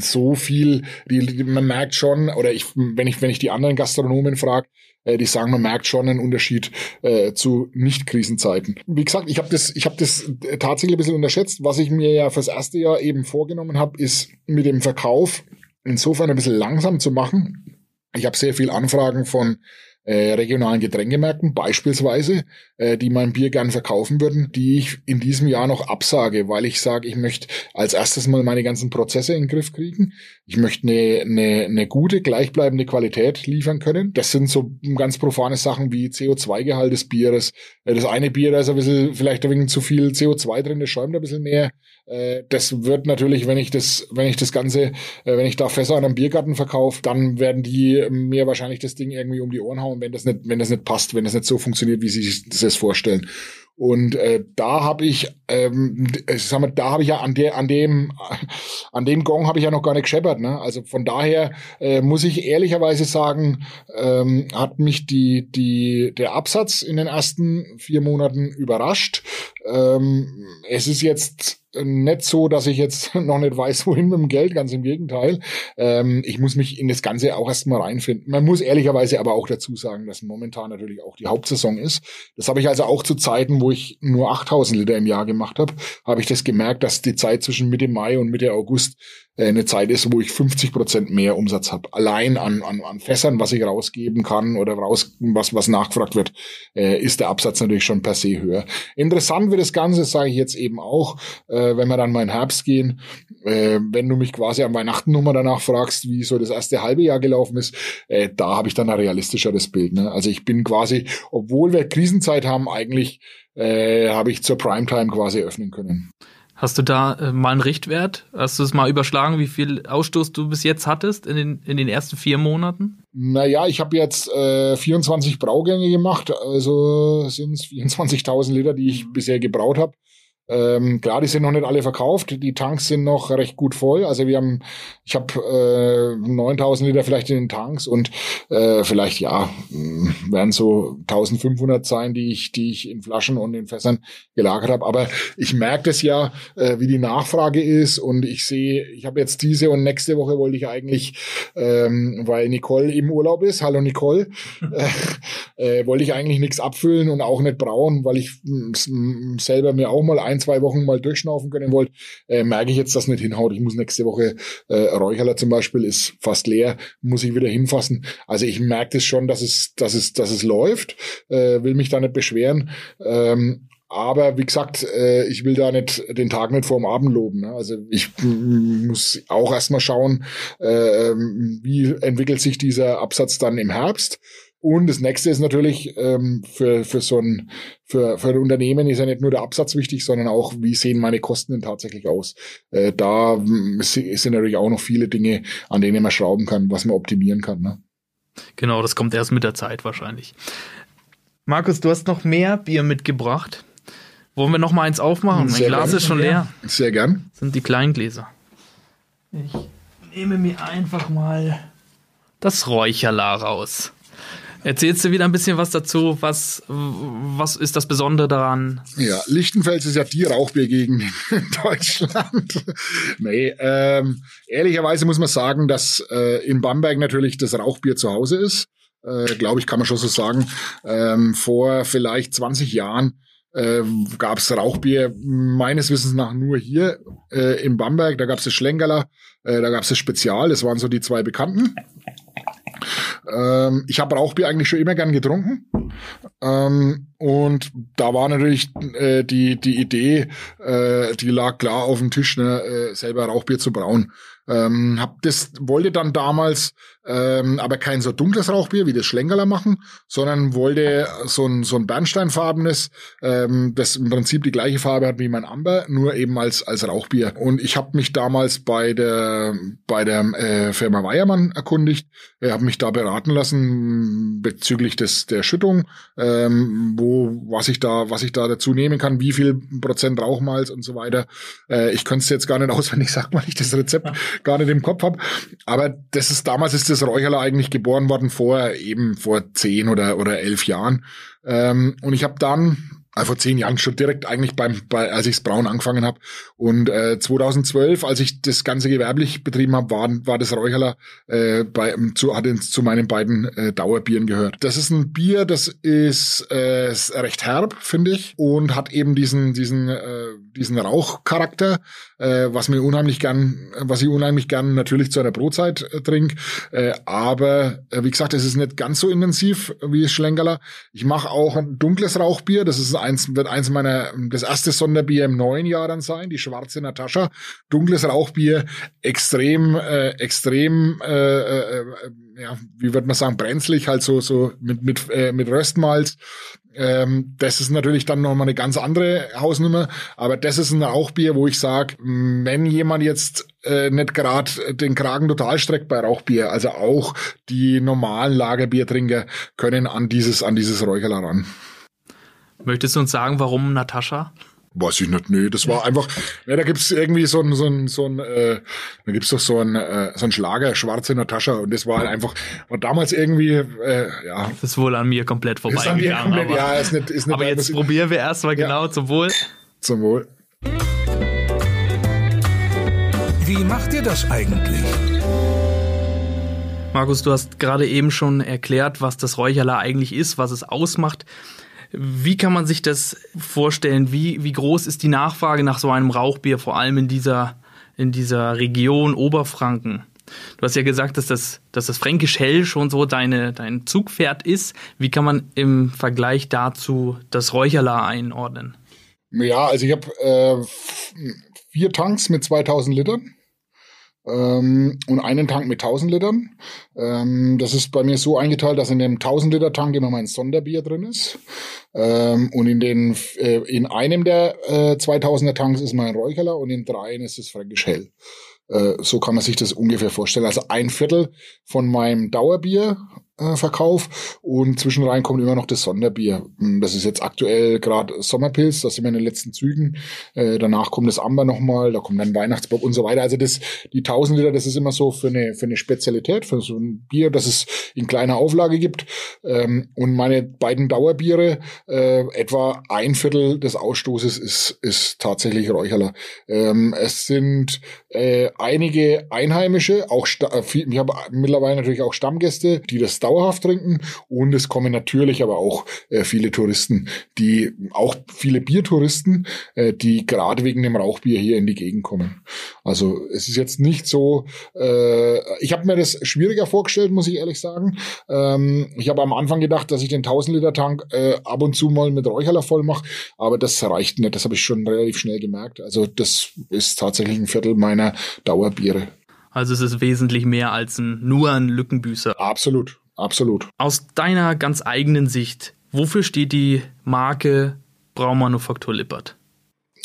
so viel, die, man merkt schon, oder ich, wenn ich, wenn ich die anderen Gastronomen frage, äh, die sagen, man merkt schon einen Unterschied äh, zu Nicht-Krisenzeiten. Wie gesagt, ich habe das, ich habe das tatsächlich ein bisschen unterschätzt. Was ich mir ja fürs erste Jahr eben vorgenommen habe, ist mit dem Verkauf insofern ein bisschen langsam zu machen. Ich habe sehr viel Anfragen von äh, regionalen Getränkemärkten beispielsweise, äh, die mein Bier gern verkaufen würden, die ich in diesem Jahr noch absage, weil ich sage, ich möchte als erstes mal meine ganzen Prozesse in den Griff kriegen. Ich möchte eine, eine, eine gute, gleichbleibende Qualität liefern können. Das sind so ganz profane Sachen wie CO2-Gehalt des Bieres. Äh, das eine Bier, da ist ein bisschen, vielleicht ein wenig zu viel CO2 drin, das schäumt ein bisschen mehr. Äh, das wird natürlich, wenn ich das, wenn ich das Ganze, äh, wenn ich da Fässer an einem Biergarten verkaufe, dann werden die mir wahrscheinlich das Ding irgendwie um die Ohren hauen, wenn das nicht, wenn das nicht passt, wenn das nicht so funktioniert, wie sie sich das vorstellen. Und äh, da habe ich, ähm, ich sag mal, da habe ich ja an der, an dem, (laughs) an dem Gong habe ich ja noch gar nicht gescheppert. Ne? Also von daher äh, muss ich ehrlicherweise sagen, ähm, hat mich die, die, der Absatz in den ersten vier Monaten überrascht. Ähm, es ist jetzt nicht so, dass ich jetzt (laughs) noch nicht weiß, wohin mit dem Geld, ganz im Gegenteil. Ähm, ich muss mich in das Ganze auch erstmal reinfinden. Man muss ehrlicherweise aber auch dazu sagen, dass momentan natürlich auch die Hauptsaison ist. Das habe ich also auch zu Zeiten, wo ich nur 8000 Liter im Jahr gemacht habe, habe ich das gemerkt, dass die Zeit zwischen Mitte Mai und Mitte August äh, eine Zeit ist, wo ich 50 Prozent mehr Umsatz habe. Allein an, an, an Fässern, was ich rausgeben kann oder raus, was, was nachgefragt wird, äh, ist der Absatz natürlich schon per se höher. Interessant wird das Ganze, sage ich jetzt eben auch, äh, äh, wenn wir dann mal in Herbst gehen, äh, wenn du mich quasi am Weihnachten nochmal danach fragst, wie so das erste halbe Jahr gelaufen ist, äh, da habe ich dann ein realistischeres Bild. Ne? Also ich bin quasi, obwohl wir Krisenzeit haben, eigentlich äh, habe ich zur Primetime quasi öffnen können. Hast du da äh, mal einen Richtwert? Hast du es mal überschlagen, wie viel Ausstoß du bis jetzt hattest in den, in den ersten vier Monaten? Naja, ich habe jetzt äh, 24 Braugänge gemacht, also sind es 24.000 Liter, die ich bisher gebraut habe. Ähm, klar, die sind noch nicht alle verkauft. Die Tanks sind noch recht gut voll. Also wir haben, ich habe äh, 9000 Liter vielleicht in den Tanks und äh, vielleicht ja werden so 1500 sein, die ich, die ich in Flaschen und in Fässern gelagert habe. Aber ich merke das ja, äh, wie die Nachfrage ist und ich sehe, ich habe jetzt diese und nächste Woche wollte ich eigentlich, ähm, weil Nicole im Urlaub ist, hallo Nicole, (laughs) äh, äh, wollte ich eigentlich nichts abfüllen und auch nicht brauen, weil ich selber mir auch mal ein ein, zwei Wochen mal durchschnaufen können wollt, äh, merke ich jetzt, dass nicht hinhaut. Ich muss nächste Woche, äh, Räucherler zum Beispiel ist fast leer, muss ich wieder hinfassen. Also ich merke das schon, dass es, dass es, dass es läuft, äh, will mich da nicht beschweren. Ähm, aber wie gesagt, äh, ich will da nicht den Tag nicht vorm Abend loben. Ne? Also ich muss auch erstmal schauen, äh, wie entwickelt sich dieser Absatz dann im Herbst. Und das nächste ist natürlich ähm, für, für so ein, für, für ein Unternehmen ist ja nicht nur der Absatz wichtig, sondern auch, wie sehen meine Kosten denn tatsächlich aus. Äh, da hm, sind natürlich auch noch viele Dinge, an denen man schrauben kann, was man optimieren kann. Ne? Genau, das kommt erst mit der Zeit wahrscheinlich. Markus, du hast noch mehr Bier mitgebracht. Wollen wir noch mal eins aufmachen? Sehr mein Glas gern. ist schon leer. Sehr gern. Das sind die kleinen Gläser. Ich nehme mir einfach mal das Räucherla raus. Erzählst du wieder ein bisschen was dazu? Was, was ist das Besondere daran? Ja, Lichtenfels ist ja die Rauchbiergegend in Deutschland. nee, ähm, ehrlicherweise muss man sagen, dass äh, in Bamberg natürlich das Rauchbier zu Hause ist. Äh, Glaube ich, kann man schon so sagen. Ähm, vor vielleicht 20 Jahren äh, gab es Rauchbier meines Wissens nach nur hier äh, in Bamberg. Da gab es das Schlenkerler, äh, da gab es das Spezial. Das waren so die zwei bekannten. Ähm, ich habe Rauchbier eigentlich schon immer gern getrunken. Ähm, und da war natürlich äh, die, die Idee, äh, die lag klar auf dem Tisch, ne, äh, selber Rauchbier zu brauen. Ähm, hab das wollte dann damals ähm, aber kein so dunkles Rauchbier wie das Schlenkerler machen, sondern wollte so ein so ein bernsteinfarbenes, ähm, das im Prinzip die gleiche Farbe hat wie mein Amber, nur eben als als Rauchbier. Und ich habe mich damals bei der bei der äh, Firma Weiermann erkundigt, äh, habe mich da beraten lassen bezüglich des der Schüttung, ähm, wo was ich da was ich da dazu nehmen kann, wie viel Prozent Rauchmalz und so weiter. Äh, ich könnte es jetzt gar nicht auswendig (laughs) sagen, weil ich das Rezept (laughs) gar nicht im Kopf habe. Aber das ist damals ist das Räucherler eigentlich geboren worden vor eben vor zehn oder oder elf Jahren. Ähm, und ich habe dann also vor zehn Jahren schon direkt eigentlich beim, bei, als ichs Brauen angefangen habe. Und äh, 2012, als ich das Ganze gewerblich betrieben habe, war, war das Räucherler äh, bei, zu, hat zu meinen beiden äh, Dauerbieren gehört. Das ist ein Bier, das ist, äh, ist recht herb, finde ich, und hat eben diesen, diesen, äh, diesen Rauchcharakter, äh, was mir unheimlich gern, was ich unheimlich gern natürlich zu einer Brotzeit äh, trinke. Äh, aber äh, wie gesagt, es ist nicht ganz so intensiv wie Schlenkerler. Ich mache auch ein dunkles Rauchbier, das ist eins, wird eins meiner, das erste Sonderbier im neuen Jahr dann sein, die schwarze Natascha. Dunkles Rauchbier, extrem, äh, extrem, äh, äh, ja, wie würde man sagen, brenzlig, halt so, so mit, mit, äh, mit Röstmalz. Ähm, das ist natürlich dann nochmal eine ganz andere Hausnummer, aber das ist ein Rauchbier, wo ich sage, wenn jemand jetzt äh, nicht gerade den Kragen total streckt bei Rauchbier, also auch die normalen Lagerbiertrinker können an dieses, an dieses Räucherler ran. Möchtest du uns sagen, warum Natascha? Weiß ich nicht, nee, das war einfach, ja, da gibt's irgendwie so ein, so ein, so ein, äh, da gibt's doch so ein, äh, so ein Schlager, schwarze Natascha und das war halt einfach, war damals irgendwie, äh, ja. Das ist wohl an mir komplett vorbeigegangen. Komplett, aber, ja, ist nicht, ist nicht aber jetzt probieren wir erstmal ja. genau zum Wohl. Zum Wohl. Wie macht ihr das eigentlich? Markus, du hast gerade eben schon erklärt, was das Räucherler eigentlich ist, was es ausmacht. Wie kann man sich das vorstellen? Wie, wie groß ist die Nachfrage nach so einem Rauchbier, vor allem in dieser, in dieser Region Oberfranken? Du hast ja gesagt, dass das, dass das Fränkisch Hell schon so deine, dein Zugpferd ist. Wie kann man im Vergleich dazu das Räucherler einordnen? Ja, also ich habe äh, vier Tanks mit 2000 Litern ähm, und einen Tank mit 1000 Litern. Ähm, das ist bei mir so eingeteilt, dass in dem 1000 Liter Tank immer mein Sonderbier drin ist. Ähm, und in den äh, in einem der äh, 2000er Tanks ist mein Räucherler und in dreien ist es Fränkisch Hell. Äh, so kann man sich das ungefähr vorstellen. Also ein Viertel von meinem Dauerbier Verkauf und zwischenrein kommt immer noch das Sonderbier. Hm, das ist jetzt aktuell gerade Sommerpilz, das sind wir in den letzten Zügen. Äh, danach kommt das Amber nochmal, da kommt dann Weihnachtsbock und so weiter. Also das, die 1000 Liter, das ist immer so für eine, für eine Spezialität, für so ein Bier, das es in kleiner Auflage gibt. Ähm, und meine beiden Dauerbiere, äh, etwa ein Viertel des Ausstoßes ist, ist tatsächlich Räucherler. Ähm, es sind äh, einige Einheimische, auch äh, ich habe mittlerweile natürlich auch Stammgäste, die das dauerhaft trinken und es kommen natürlich aber auch äh, viele Touristen, die auch viele Biertouristen, äh, die gerade wegen dem Rauchbier hier in die Gegend kommen. Also es ist jetzt nicht so, äh, ich habe mir das schwieriger vorgestellt, muss ich ehrlich sagen. Ähm, ich habe am Anfang gedacht, dass ich den 1000 Liter Tank äh, ab und zu mal mit Räucherler voll mache, aber das reicht nicht. Das habe ich schon relativ schnell gemerkt. Also das ist tatsächlich ein Viertel meiner Dauerbiere. Also es ist wesentlich mehr als ein, nur ein Lückenbüßer. Absolut. Absolut. Aus deiner ganz eigenen Sicht, wofür steht die Marke Braumanufaktur Lippert?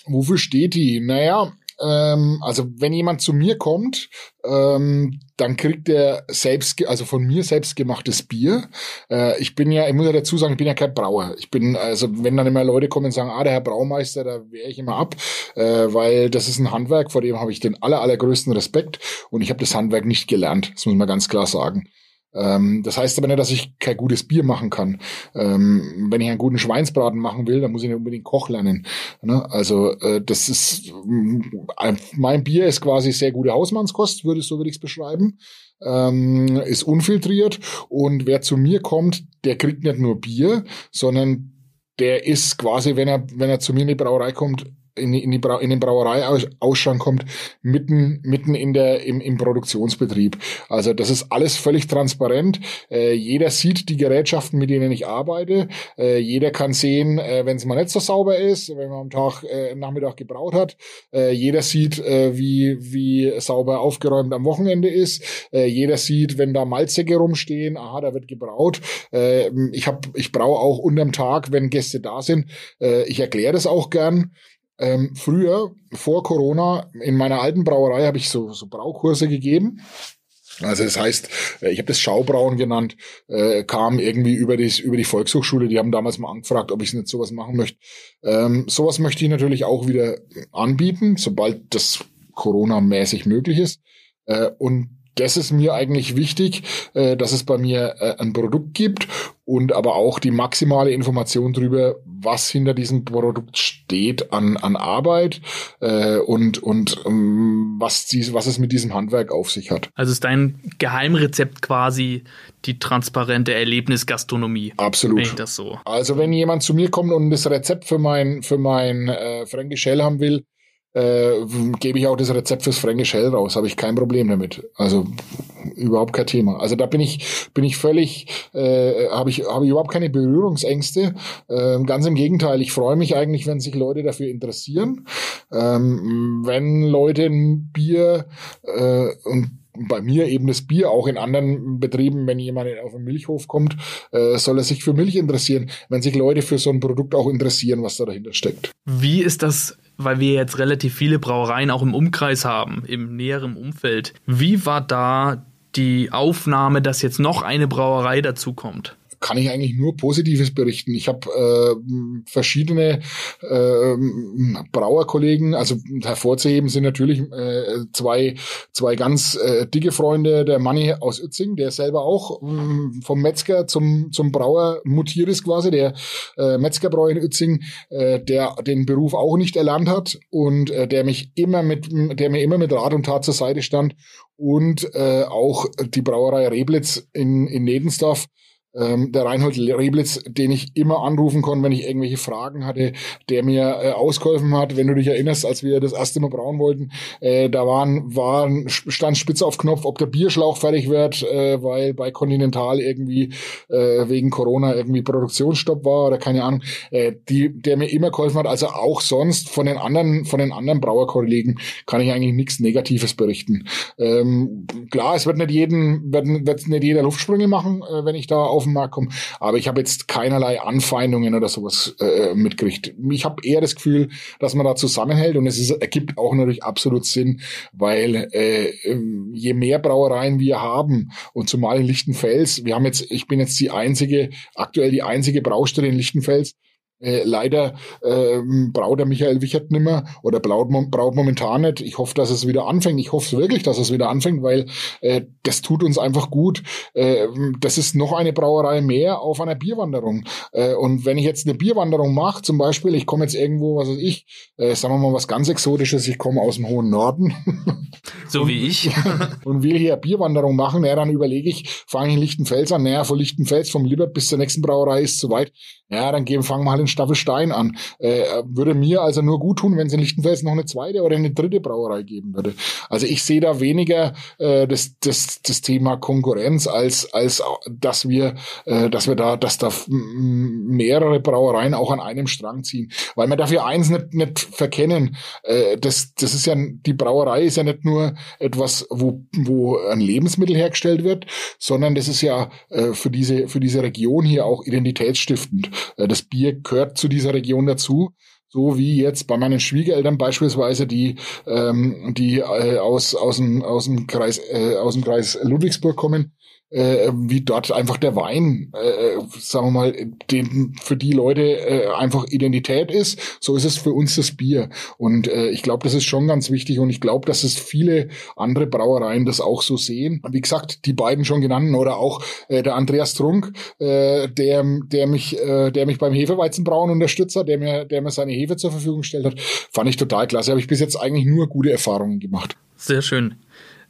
Wofür steht die? Naja, ähm, also wenn jemand zu mir kommt, ähm, dann kriegt er selbst, also von mir selbst gemachtes Bier. Äh, ich bin ja, ich muss ja dazu sagen, ich bin ja kein Brauer. Ich bin, also wenn dann immer Leute kommen und sagen, ah, der Herr Braumeister, da wehre ich immer ab, äh, weil das ist ein Handwerk, vor dem habe ich den aller, allergrößten Respekt und ich habe das Handwerk nicht gelernt. Das muss man ganz klar sagen. Ähm, das heißt aber nicht, dass ich kein gutes Bier machen kann. Ähm, wenn ich einen guten Schweinsbraten machen will, dann muss ich nicht unbedingt Koch lernen. Ne? Also äh, das ist äh, mein Bier ist quasi sehr gute Hausmannskost, würde so würde ich es beschreiben. Ähm, ist unfiltriert und wer zu mir kommt, der kriegt nicht nur Bier, sondern der ist quasi, wenn er wenn er zu mir in die Brauerei kommt, in, in, die Brau in den Brauereiausschank kommt, mitten, mitten in der, im, im Produktionsbetrieb. Also das ist alles völlig transparent. Äh, jeder sieht die Gerätschaften, mit denen ich arbeite. Äh, jeder kann sehen, äh, wenn es mal nicht so sauber ist, wenn man am Tag, äh, Nachmittag gebraut hat. Äh, jeder sieht, äh, wie, wie sauber aufgeräumt am Wochenende ist. Äh, jeder sieht, wenn da Malzsäcke rumstehen, aha, da wird gebraut. Äh, ich hab, ich braue auch unterm Tag, wenn Gäste da sind. Äh, ich erkläre das auch gern. Ähm, früher, vor Corona, in meiner alten Brauerei habe ich so, so Braukurse gegeben. Also das heißt, äh, ich habe das Schaubrauen genannt, äh, kam irgendwie über, die über die Volkshochschule, die haben damals mal angefragt, ob ich nicht sowas machen möchte. Ähm, sowas möchte ich natürlich auch wieder anbieten, sobald das Corona-mäßig möglich ist. Äh, und das ist mir eigentlich wichtig, äh, dass es bei mir äh, ein Produkt gibt und aber auch die maximale Information darüber, was hinter diesem Produkt steht an, an Arbeit äh, und, und ähm, was, die, was es mit diesem Handwerk auf sich hat. Also ist dein Geheimrezept quasi die transparente Erlebnisgastronomie. Absolut. Wenn ich das so. Also wenn jemand zu mir kommt und das Rezept für mein, für mein äh, Fränkisch Hell haben will, äh, gebe ich auch das Rezept fürs Fränkisch Hell raus, habe ich kein Problem damit. Also überhaupt kein Thema. Also da bin ich bin ich völlig äh, habe ich habe ich überhaupt keine Berührungsängste. Äh, ganz im Gegenteil, ich freue mich eigentlich, wenn sich Leute dafür interessieren, ähm, wenn Leute ein Bier äh, und bei mir eben das Bier, auch in anderen Betrieben, wenn jemand auf den Milchhof kommt, äh, soll er sich für Milch interessieren, wenn sich Leute für so ein Produkt auch interessieren, was da dahinter steckt. Wie ist das weil wir jetzt relativ viele Brauereien auch im Umkreis haben, im näheren Umfeld. Wie war da die Aufnahme, dass jetzt noch eine Brauerei dazukommt? Kann ich eigentlich nur Positives berichten. Ich habe äh, verschiedene äh, Brauerkollegen, also hervorzuheben sind natürlich äh, zwei, zwei ganz äh, dicke Freunde, der Manni aus Uetzing, der selber auch äh, vom Metzger zum, zum Brauer mutiert ist quasi, der äh, Metzgerbrauer in Uetzing, äh, der den Beruf auch nicht erlernt hat und äh, der mich immer mit, der mir immer mit Rat und Tat zur Seite stand und äh, auch die Brauerei Reblitz in, in Nedensdorf, ähm, der Reinhold Reblitz, den ich immer anrufen konnte, wenn ich irgendwelche Fragen hatte, der mir äh, ausgeholfen hat. Wenn du dich erinnerst, als wir das erste Mal brauen wollten, äh, da waren, waren stand Spitze auf Knopf, ob der Bierschlauch fertig wird, äh, weil bei Continental irgendwie äh, wegen Corona irgendwie Produktionsstopp war oder keine Ahnung. Äh, die, der mir immer geholfen hat. Also auch sonst von den anderen, von den anderen Brauerkollegen kann ich eigentlich nichts Negatives berichten. Ähm, klar, es wird nicht jeden, wird, wird nicht jeder Luftsprünge machen, äh, wenn ich da auf den Markt komme. Aber ich habe jetzt keinerlei Anfeindungen oder sowas äh, mitgekriegt. Ich habe eher das Gefühl, dass man da zusammenhält und es ist, ergibt auch natürlich absolut Sinn, weil äh, je mehr Brauereien wir haben und zumal in Lichtenfels, wir haben jetzt, ich bin jetzt die einzige, aktuell die einzige Baustelle in Lichtenfels, äh, leider ähm, braut der Michael Wichert nimmer oder braut, braut momentan nicht. Ich hoffe, dass es wieder anfängt. Ich hoffe wirklich, dass es wieder anfängt, weil äh, das tut uns einfach gut. Äh, das ist noch eine Brauerei mehr auf einer Bierwanderung. Äh, und wenn ich jetzt eine Bierwanderung mache, zum Beispiel, ich komme jetzt irgendwo, was weiß ich, äh, sagen wir mal was ganz Exotisches, ich komme aus dem hohen Norden. So wie ich. (laughs) und will hier Bierwanderung machen, ja, dann überlege ich, fange ich in Lichtenfels an, naja, von Lichtenfels, vom Libert bis zur nächsten Brauerei ist zu weit. Ja, dann gehen, fangen wir halt in Staffelstein an. Äh, würde mir also nur gut tun, wenn es in Lichtenfels noch eine zweite oder eine dritte Brauerei geben würde. Also ich sehe da weniger äh, das, das, das Thema Konkurrenz, als, als dass wir, äh, dass wir da, dass da mehrere Brauereien auch an einem Strang ziehen. Weil man darf ja eins nicht, nicht verkennen. Äh, das, das ist ja, die Brauerei ist ja nicht nur etwas, wo, wo ein Lebensmittel hergestellt wird, sondern das ist ja äh, für diese, für diese Region hier auch identitätsstiftend. Äh, das Bier gehört zu dieser Region dazu so wie jetzt bei meinen Schwiegereltern beispielsweise, die ähm, die äh, aus aus dem aus dem Kreis äh, aus dem Kreis Ludwigsburg kommen, äh, wie dort einfach der Wein, äh, sagen wir mal, den, für die Leute äh, einfach Identität ist. So ist es für uns das Bier. Und äh, ich glaube, das ist schon ganz wichtig und ich glaube, dass es viele andere Brauereien das auch so sehen. Wie gesagt, die beiden schon genannten oder auch äh, der Andreas Trunk, äh, der, der mich, äh, der mich beim Hefeweizenbrauen unterstützt hat, der mir, der mir seine Hefe zur Verfügung gestellt hat, fand ich total klasse. Habe ich bis jetzt eigentlich nur gute Erfahrungen gemacht. Sehr schön.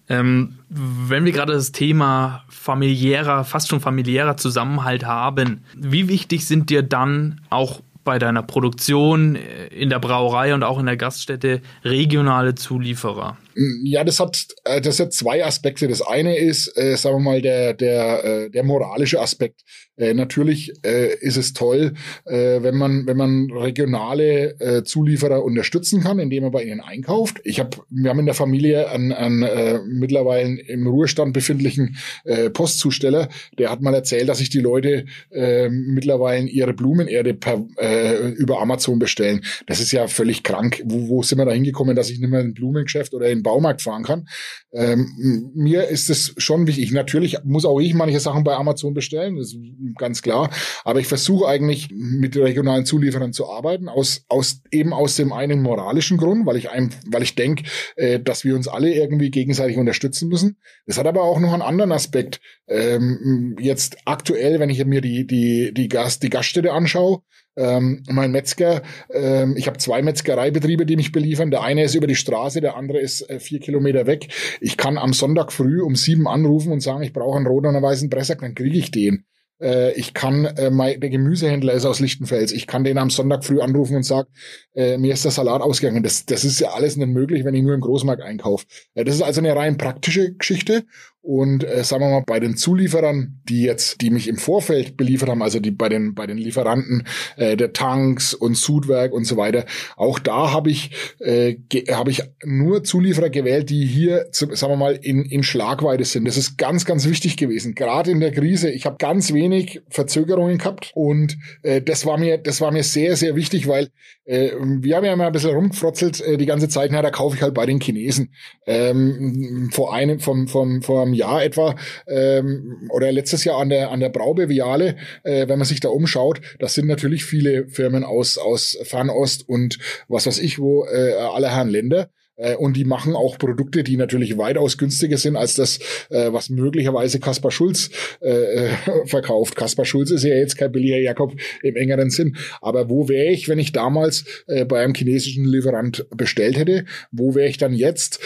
Ähm, wenn wir gerade das Thema familiärer, fast schon familiärer Zusammenhalt haben, wie wichtig sind dir dann auch bei deiner Produktion äh, in der Brauerei und auch in der Gaststätte regionale Zulieferer? Ja, das hat äh, das hat zwei Aspekte. Das eine ist, äh, sagen wir mal, der der äh, der moralische Aspekt. Äh, natürlich äh, ist es toll, äh, wenn man wenn man regionale äh, Zulieferer unterstützen kann, indem man bei ihnen einkauft. Ich habe wir haben in der Familie einen, einen äh, mittlerweile im Ruhestand befindlichen äh, Postzusteller, der hat mal erzählt, dass sich die Leute äh, mittlerweile ihre Blumenerde per, äh, über Amazon bestellen. Das ist ja völlig krank. Wo, wo sind wir da hingekommen, dass ich nicht mehr ein Blumengeschäft oder ein Baumarkt fahren kann. Ähm, mir ist es schon wichtig. Natürlich muss auch ich manche Sachen bei Amazon bestellen, das ist ganz klar. Aber ich versuche eigentlich mit regionalen Zulieferern zu arbeiten, aus, aus eben aus dem einen moralischen Grund, weil ich einem, weil ich denke, äh, dass wir uns alle irgendwie gegenseitig unterstützen müssen. Das hat aber auch noch einen anderen Aspekt. Ähm, jetzt aktuell, wenn ich mir die die die Gast die Gaststätte anschaue, ähm, mein Metzger, ähm, ich habe zwei Metzgereibetriebe, die mich beliefern. Der eine ist über die Straße, der andere ist äh, vier Kilometer weg. Ich kann am Sonntag früh um sieben anrufen und sagen, ich brauche einen roten und einen weißen Pressack, dann kriege ich den. Äh, ich kann, äh, mein, der Gemüsehändler ist aus Lichtenfels. Ich kann den am Sonntag früh anrufen und sagen, äh, mir ist der Salat ausgegangen. Das, das ist ja alles nicht möglich, wenn ich nur im Großmarkt einkaufe. Das ist also eine rein praktische Geschichte. Und äh, sagen wir mal, bei den Zulieferern, die jetzt, die mich im Vorfeld beliefert haben, also die bei den bei den Lieferanten äh, der Tanks und Sudwerk und so weiter, auch da habe ich äh, habe ich nur Zulieferer gewählt, die hier, sagen wir mal, in in Schlagweite sind. Das ist ganz ganz wichtig gewesen. Gerade in der Krise, ich habe ganz wenig Verzögerungen gehabt und äh, das war mir das war mir sehr sehr wichtig, weil äh, wir haben ja immer ein bisschen rumgefrotzelt äh, die ganze Zeit. Na, da kaufe ich halt bei den Chinesen. Ähm, vor einem vom vom vor einem Jahr etwa ähm, oder letztes Jahr an der an der Braubeviale, äh, wenn man sich da umschaut, das sind natürlich viele Firmen aus aus Fernost und was weiß ich wo äh, aller Herren Länder Äh, und die machen auch Produkte, die natürlich weitaus günstiger sind als das, äh, was möglicherweise Kaspar Schulz äh, (laughs) verkauft. Kaspar Schulz ist ja jetzt kein billiger Jakob im engeren Sinn. Aber wo wäre ich, wenn ich damals bei einem chinesischen Lieferant bestellt hätte? Wo wäre ich dann jetzt?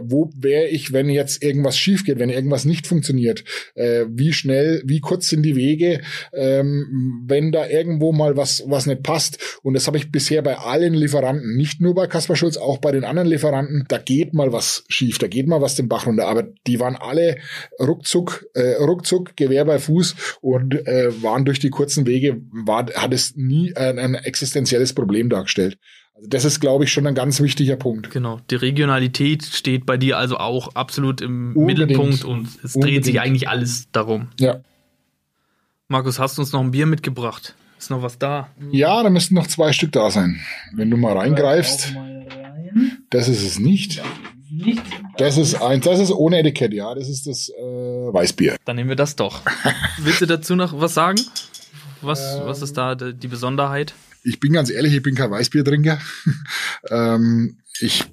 Wo wäre ich, wenn jetzt irgendwas schief geht, wenn irgendwas nicht funktioniert? Wie schnell, wie kurz sind die Wege, ähm, wenn da irgendwo mal was, was nicht passt? Und das habe ich bisher bei allen Lieferanten, nicht nur bei Kaspar Schulz, auch bei den anderen Lieferanten. Da geht mal was schief, da geht mal was den Bach runter. Aber die waren alle ruckzuck, äh, ruckzuck, Gewehr bei Fuß und äh, waren durch die kurzen Wege, war, hat es nie ein, ein existenzielles Problem dargestellt. Also das ist, glaube ich, schon ein ganz wichtiger Punkt. Genau. Die Regionalität steht bei dir also auch absolut im Unbedingt. Mittelpunkt und es Unbedingt. dreht sich eigentlich alles darum. Ja. Markus, hast du uns noch ein Bier mitgebracht? Ist noch was da? Ja, da müssten noch zwei Stück da sein. Wenn du mal reingreifst. Das ist es nicht. Das ist ein, das ist ohne Etikett, ja. Das ist das äh, Weißbier. Dann nehmen wir das doch. (laughs) Willst du dazu noch was sagen? Was, ähm, was ist da die Besonderheit? Ich bin ganz ehrlich, ich bin kein Weißbiertrinker. (laughs) ähm, ich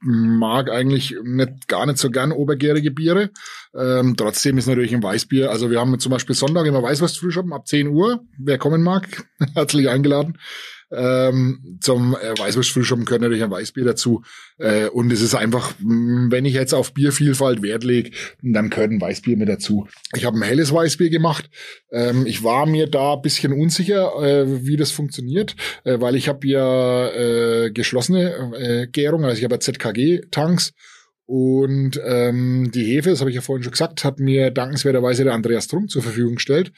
mag eigentlich nicht, gar nicht so gern obergärige Biere. Ähm, trotzdem ist natürlich ein Weißbier. Also wir haben zum Beispiel Sonntag immer Weißwurstfrühschoppen ab 10 Uhr. Wer kommen mag, (laughs) herzlich eingeladen. Ähm, zum äh, Weißwurstfrühschoppen gehört natürlich ein Weißbier dazu. Äh, und es ist einfach, mm, wenn ich jetzt auf Biervielfalt Wert lege, dann gehört ein Weißbier mit dazu. Ich habe ein helles Weißbier gemacht. Ähm, ich war mir da ein bisschen unsicher, äh, wie das funktioniert, äh, weil ich habe ja äh, geschlossene äh, Gärung, also ich habe ja ZKG-Tanks und ähm, die Hefe, das habe ich ja vorhin schon gesagt, hat mir dankenswerterweise der Andreas Trunk zur Verfügung gestellt,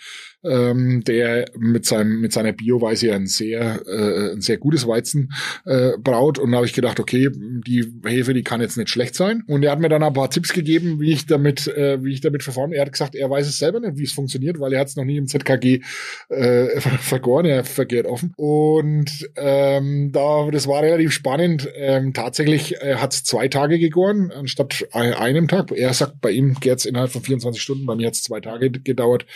ähm, der mit seinem mit seiner Bioweise ein sehr äh, ein sehr gutes Weizen äh, braut. Und da habe ich gedacht, okay, die Hefe, die kann jetzt nicht schlecht sein. Und er hat mir dann ein paar Tipps gegeben, wie ich damit äh, wie ich damit verfahren. Er hat gesagt, er weiß es selber nicht, wie es funktioniert, weil er hat es noch nie im ZKG äh, vergoren. Er vergehrt offen. Und ähm, da das war relativ spannend. Ähm, tatsächlich äh, hat es zwei Tage gegoren anstatt einem Tag. Er sagt, bei ihm geht's innerhalb von 24 Stunden, bei mir hat's zwei Tage gedauert.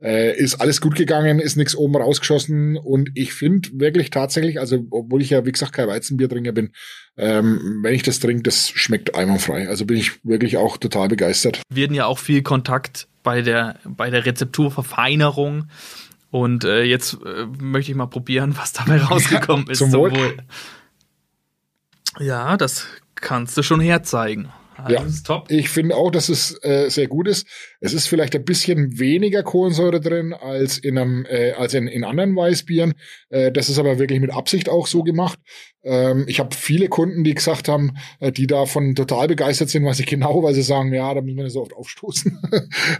Äh, ist alles gut gegangen, ist nichts oben rausgeschossen und ich finde wirklich tatsächlich, also obwohl ich ja wie gesagt kein Weizenbiertrinker bin, ähm, wenn ich das trinke, das schmeckt einwandfrei. Also bin ich wirklich auch total begeistert. Wir hatten ja auch viel Kontakt bei der bei der Rezepturverfeinerung und äh, jetzt äh, möchte ich mal probieren, was dabei (laughs) rausgekommen ist. Zum Wohl. Ja, das kannst du schon herzeigen. Also ja, top. Ich finde auch, dass es äh, sehr gut ist. Es ist vielleicht ein bisschen weniger Kohlensäure drin als in einem, äh, als in, in anderen Weißbieren. Äh, das ist aber wirklich mit Absicht auch so gemacht. Ähm, ich habe viele Kunden, die gesagt haben, äh, die davon total begeistert sind, was ich genau, weil sie sagen, ja, da müssen wir nicht so oft aufstoßen.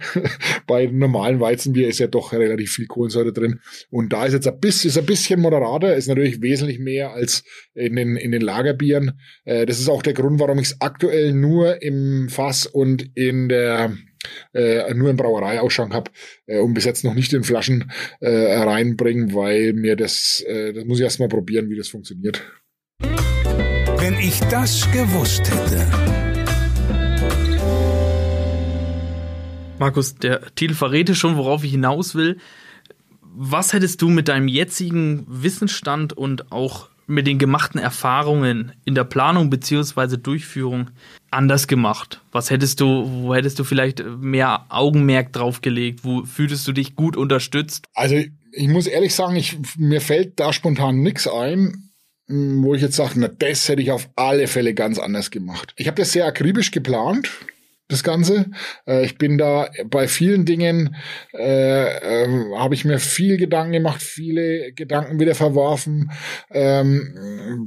(laughs) Bei normalen Weizenbier ist ja doch relativ viel Kohlensäure drin. Und da ist jetzt ein bisschen, ist ein bisschen moderater, ist natürlich wesentlich mehr als in den, in den Lagerbieren. Äh, das ist auch der Grund, warum ich es aktuell nur im Fass und in der äh, nur im Brauereiausschank habe äh, und bis jetzt noch nicht in Flaschen äh, reinbringen, weil mir das, äh, das muss ich erstmal probieren, wie das funktioniert. Wenn ich das gewusst hätte. Markus, der Titel verrät schon, worauf ich hinaus will. Was hättest du mit deinem jetzigen Wissensstand und auch mit den gemachten Erfahrungen in der Planung beziehungsweise Durchführung anders gemacht? Was hättest du, wo hättest du vielleicht mehr Augenmerk drauf gelegt? Wo fühltest du dich gut unterstützt? Also ich muss ehrlich sagen, ich, mir fällt da spontan nichts ein, wo ich jetzt sage, na, das hätte ich auf alle Fälle ganz anders gemacht. Ich habe das sehr akribisch geplant das Ganze. Äh, ich bin da bei vielen Dingen, äh, äh, habe ich mir viel Gedanken gemacht, viele Gedanken wieder verworfen, ähm,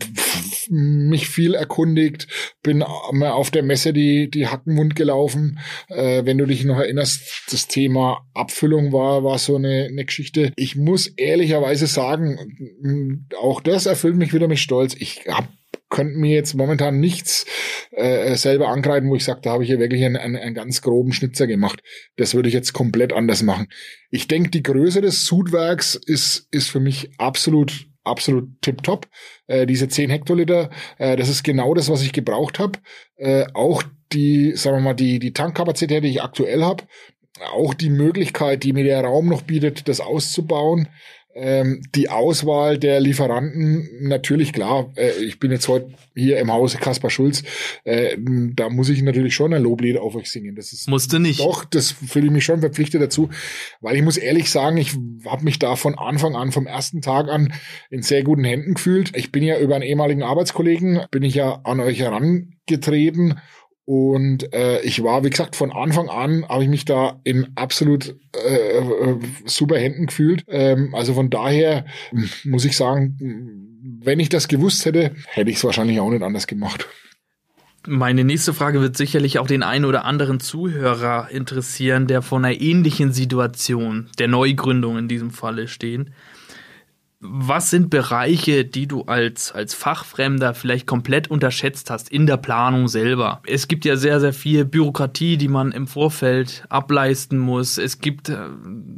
mich viel erkundigt, bin auf der Messe die, die Hackenmund gelaufen. Äh, wenn du dich noch erinnerst, das Thema Abfüllung war, war so eine, eine Geschichte. Ich muss ehrlicherweise sagen, auch das erfüllt mich wieder mit Stolz. Ich habe könnte mir jetzt momentan nichts äh, selber angreifen, wo ich sage, da habe ich hier wirklich einen, einen, einen ganz groben Schnitzer gemacht. Das würde ich jetzt komplett anders machen. Ich denke, die Größe des Sudwerks ist, ist für mich absolut absolut tipptopp. Äh, diese 10 Hektoliter, äh, das ist genau das, was ich gebraucht habe. Äh, auch die, sagen wir mal, die, die Tankkapazität, die ich aktuell habe, auch die Möglichkeit, die mir der Raum noch bietet, das auszubauen, Ähm, die Auswahl der Lieferanten, natürlich klar, äh, ich bin jetzt heute hier im Hause Kaspar Schulz, äh, da muss ich natürlich schon ein Loblied auf euch singen. Das ist Musste nicht. Doch, das fühle ich mich schon verpflichtet dazu, weil ich muss ehrlich sagen, ich habe mich da von Anfang an, vom ersten Tag an in sehr guten Händen gefühlt. Ich bin ja über einen ehemaligen Arbeitskollegen, bin ich ja an euch herangetreten und äh, ich war, wie gesagt, von Anfang an habe ich mich da in absolut äh, äh, super Händen gefühlt. Ähm, also von daher muss ich sagen, wenn ich das gewusst hätte, hätte ich es wahrscheinlich auch nicht anders gemacht. Meine nächste Frage wird sicherlich auch den einen oder anderen Zuhörer interessieren, der vor einer ähnlichen Situation der Neugründung in diesem Falle stehen. Was sind Bereiche, die du als, als Fachfremder vielleicht komplett unterschätzt hast in der Planung selber? Es gibt ja sehr, sehr viel Bürokratie, die man im Vorfeld ableisten muss. Es gibt äh,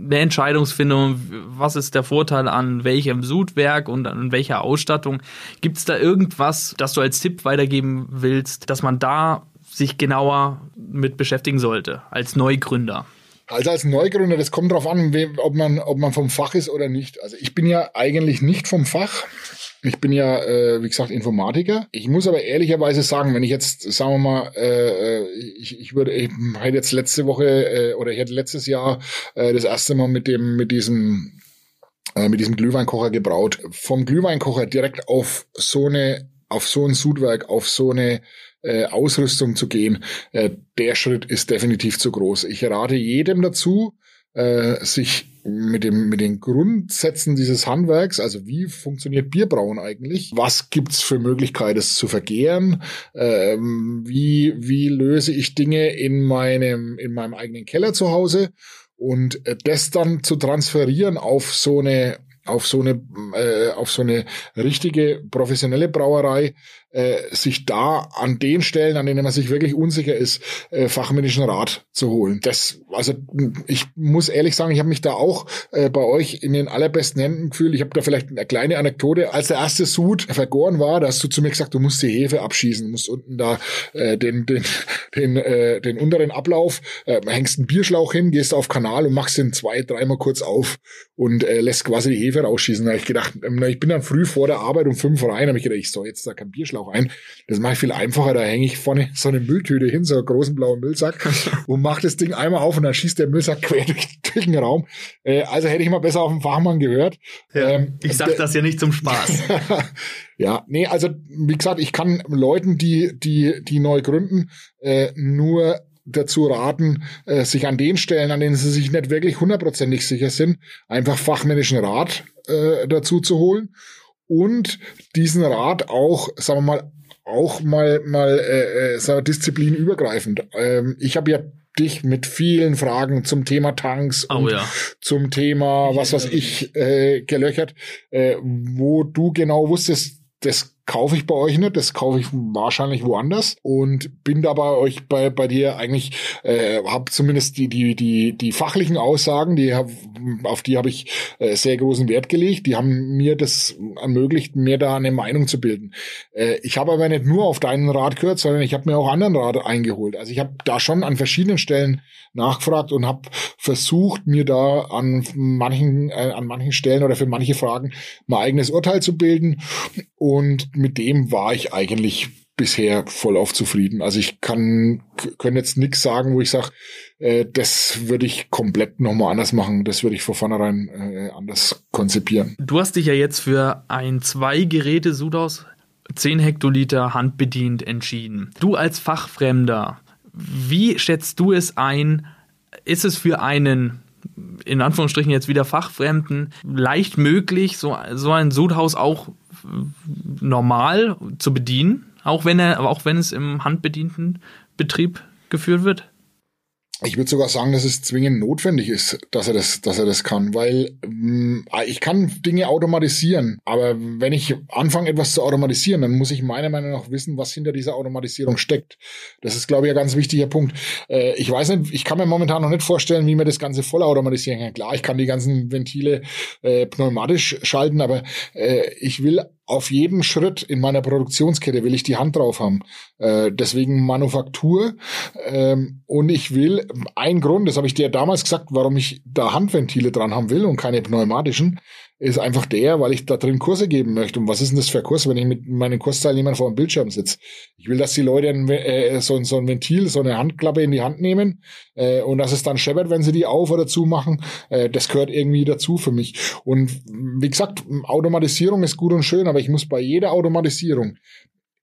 eine Entscheidungsfindung, was ist der Vorteil an welchem Sudwerk und an welcher Ausstattung. Gibt es da irgendwas, das du als Tipp weitergeben willst, dass man da sich genauer mit beschäftigen sollte als Neugründer? Also als Neugründer, das kommt darauf an, ob man, ob man vom Fach ist oder nicht. Also ich bin ja eigentlich nicht vom Fach. Ich bin ja, äh, wie gesagt, Informatiker. Ich muss aber ehrlicherweise sagen, wenn ich jetzt, sagen wir mal, äh, äh ich, ich würde, ich hätte jetzt letzte Woche äh, oder ich hätte letztes Jahr äh, das erste Mal mit dem, mit diesem äh, mit diesem Glühweinkocher gebraut. Vom Glühweinkocher direkt auf so eine, auf so ein Sudwerk, auf so eine äh, Ausrüstung zu gehen, äh, der Schritt ist definitiv zu groß. Ich rate jedem dazu, äh, sich mit dem mit den Grundsätzen dieses Handwerks, also wie funktioniert Bierbrauen eigentlich? Was gibt's für Möglichkeiten, es zu vergehren? Ähm, wie wie löse ich Dinge in meinem in meinem eigenen Keller zu Hause? Und äh, das dann zu transferieren auf so eine auf so eine äh, auf so eine richtige professionelle Brauerei äh, sich da an den Stellen, an denen man sich wirklich unsicher ist, äh, fachmännischen Rat zu holen. Das, also ich muss ehrlich sagen, ich habe mich da auch äh, bei euch in den allerbesten Händen gefühlt. Ich habe da vielleicht eine kleine Anekdote. Als der erste Sud vergoren war, da hast du zu mir gesagt, du musst die Hefe abschießen, musst unten da äh, den den den, äh, den unteren Ablauf, äh, hängst einen Bierschlauch hin, gehst auf Kanal und machst den zwei, dreimal kurz auf und äh, lässt quasi die Hefe rausschießen. Da habe ich gedacht, ähm, ich bin dann früh vor der Arbeit um fünf rein, habe ich gedacht, ich soll jetzt da kein Bierschlauch auch ein. Das mache ich viel einfacher. Da hänge ich vorne so eine Mülltüte hin, so einen großen blauen Müllsack (laughs) und mache das Ding einmal auf und dann schießt der Müllsack (laughs) quer durch, durch den Raum. Äh, also hätte ich mal besser auf den Fachmann gehört. Ja, ähm, ich sag das ja nicht zum Spaß. (laughs) ja, nee, also wie gesagt, ich kann Leuten, die die die neu gründen, äh, nur dazu raten, äh, sich an den Stellen, an denen sie sich nicht wirklich hundertprozentig sicher sind, einfach fachmännischen Rat äh, dazu zu holen und diesen Rat auch, sagen wir mal, auch mal mal äh, äh, disziplinübergreifend. Ähm, ich habe ja dich mit vielen Fragen zum Thema Tanks oh, und ja. zum Thema was was ich äh, gelöchert, äh, wo du genau wusstest, das kaufe ich bei euch nicht, das kaufe ich wahrscheinlich woanders und bin da bei euch bei bei dir eigentlich äh, habe zumindest die die die die fachlichen Aussagen, die hab, auf die habe ich äh, sehr großen Wert gelegt. Die haben mir das ermöglicht, mir da eine Meinung zu bilden. Äh, ich habe aber nicht nur auf deinen Rat gehört, sondern ich habe mir auch anderen Rat eingeholt. Also ich habe da schon an verschiedenen Stellen nachgefragt und habe versucht, mir da an manchen äh, an manchen Stellen oder für manche Fragen mein eigenes Urteil zu bilden und mit dem war ich eigentlich bisher voll auf zufrieden. Also ich kann können jetzt nichts sagen, wo ich sage, äh, das würde ich komplett nochmal anders machen. Das würde ich von vornherein äh, anders konzipieren. Du hast dich ja jetzt für ein zwei Geräte Sudhaus 10 Hektoliter handbedient entschieden. Du als Fachfremder, wie schätzt du es ein? Ist es für einen in Anführungsstrichen jetzt wieder Fachfremden leicht möglich, so, so ein Sudhaus auch normal zu bedienen, auch wenn er, auch wenn es im handbedienten Betrieb geführt wird? Ich würde sogar sagen, dass es zwingend notwendig ist, dass er das, dass er das kann, weil mh, mm, ich kann Dinge automatisieren, aber wenn ich anfange, etwas zu automatisieren, dann muss ich meiner Meinung nach wissen, was hinter dieser Automatisierung steckt. Das ist, glaube ich, ein ganz wichtiger Punkt. Äh, ich weiß nicht, ich kann mir momentan noch nicht vorstellen, wie man das Ganze voll automatisieren kann. Klar, ich kann die ganzen Ventile äh, pneumatisch schalten, aber äh, ich will auf jedem Schritt in meiner Produktionskette will ich die Hand drauf haben. Äh, deswegen Manufaktur. Ähm, und ich will, ein Grund, das habe ich dir damals gesagt, warum ich da Handventile dran haben will und keine pneumatischen, ist einfach der, weil ich da drin Kurse geben möchte. Und was ist denn das für Kurs, wenn ich mit meinen Kursteilnehmern vor dem Bildschirm sitze? Ich will, dass die Leute ein, äh, so, so ein Ventil, so eine Handklappe in die Hand nehmen äh, und dass es dann scheppert, wenn sie die auf oder zu machen. Äh, das gehört irgendwie dazu für mich. Und wie gesagt, Automatisierung ist gut und schön, aber ich muss bei jeder Automatisierung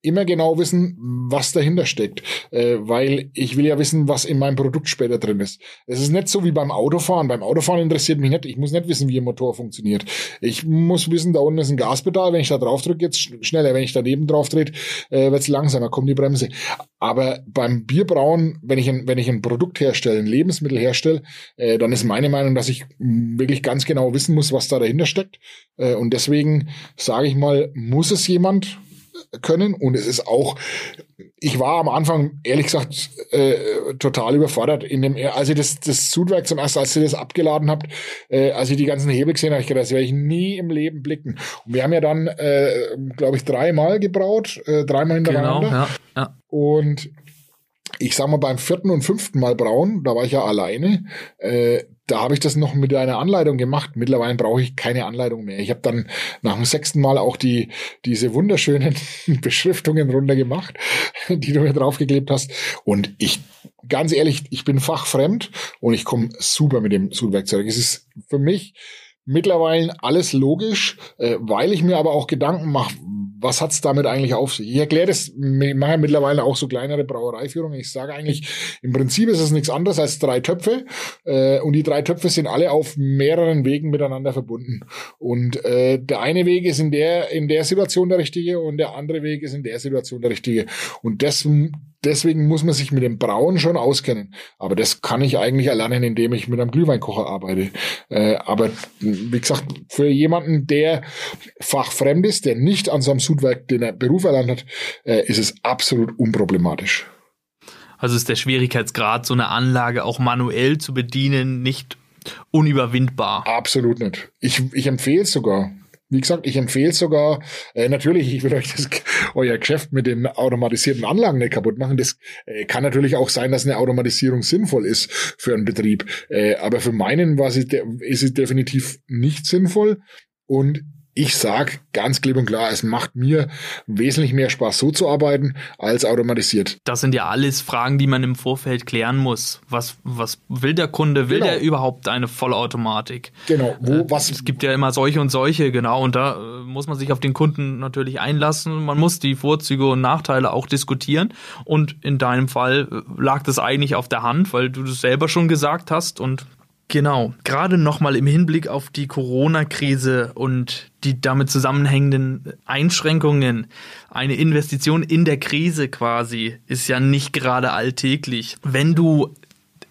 immer genau wissen, was dahinter steckt, äh, weil ich will ja wissen, was in meinem Produkt später drin ist. Es ist nicht so wie beim Autofahren. Beim Autofahren interessiert mich nicht. Ich muss nicht wissen, wie ein Motor funktioniert. Ich muss wissen, da unten ist ein Gaspedal. Wenn ich da drauf drücke, jetzt schneller. Wenn ich daneben drauf drehe, äh, wird es langsamer, kommt die Bremse. Aber beim Bierbrauen, wenn ich ein, wenn ich ein Produkt herstelle, ein Lebensmittel herstelle, äh, dann ist meine Meinung, dass ich wirklich ganz genau wissen muss, was da dahinter steckt. Äh, und deswegen sage ich mal, muss es jemand können. Und es ist auch, ich war am Anfang, ehrlich gesagt, äh, total überfordert in dem, als ich das, das Sudwerk zum ersten, als ihr das abgeladen habt, äh, als ich die ganzen Hebel gesehen habe, ich gedacht, das werde ich nie im Leben blicken. Und wir haben ja dann, äh, glaube ich, dreimal gebraut, äh, dreimal hintereinander. Genau, ja, ja. Und ich sag mal, beim vierten und fünften Mal brauen, da war ich ja alleine, äh, da habe ich das noch mit einer Anleitung gemacht. Mittlerweile brauche ich keine Anleitung mehr. Ich habe dann nach dem sechsten Mal auch die diese wunderschönen (laughs) Beschriftungen runtergemacht, die du mir draufgeklebt hast. Und ich, ganz ehrlich, ich bin fachfremd und ich komme super mit dem Sudwerkzeug. Es ist für mich mittlerweile alles logisch, äh, weil ich mir aber auch Gedanken mache, was hat's damit eigentlich auf sich? Ich erkläre das, ich mache mittlerweile auch so kleinere Brauereiführungen. Ich sage eigentlich, im Prinzip ist es nichts anderes als drei Töpfe äh, und die drei Töpfe sind alle auf mehreren Wegen miteinander verbunden. Und äh, der eine Weg ist in der in der Situation der richtige und der andere Weg ist in der Situation der richtige. Und das deswegen muss man sich mit dem Brauen schon auskennen. Aber das kann ich eigentlich erlernen, indem ich mit einem Glühweinkocher arbeite. Äh, aber wie gesagt, für jemanden, der fachfremd ist, der nicht an so einem Sudwerk den Beruf erlernt hat, äh, ist es absolut unproblematisch. Also ist der Schwierigkeitsgrad, so eine Anlage auch manuell zu bedienen, nicht unüberwindbar. Absolut nicht. Ich, ich empfehle es sogar. Wie gesagt, ich empfehle sogar, äh, natürlich, ich will euch das, euer Geschäft mit den automatisierten Anlagen nicht kaputt machen. Das äh, kann natürlich auch sein, dass eine Automatisierung sinnvoll ist für einen Betrieb. Äh, aber für meinen war sie, ist es definitiv nicht sinnvoll. Und ich sag ganz klipp und klar, es macht mir wesentlich mehr Spaß, so zu arbeiten, als automatisiert. Das sind ja alles Fragen, die man im Vorfeld klären muss. Was, was will der Kunde? Will genau. der überhaupt eine Vollautomatik? Genau. Wo, äh, was? Es gibt ja immer solche und solche, genau. Und da äh, muss man sich auf den Kunden natürlich einlassen. Man muss die Vorzüge und Nachteile auch diskutieren. Und in deinem Fall äh, lag das eigentlich auf der Hand, weil du das selber schon gesagt hast und Genau, gerade nochmal im Hinblick auf die Corona-Krise und die damit zusammenhängenden Einschränkungen. Eine Investition in der Krise quasi ist ja nicht gerade alltäglich. Wenn du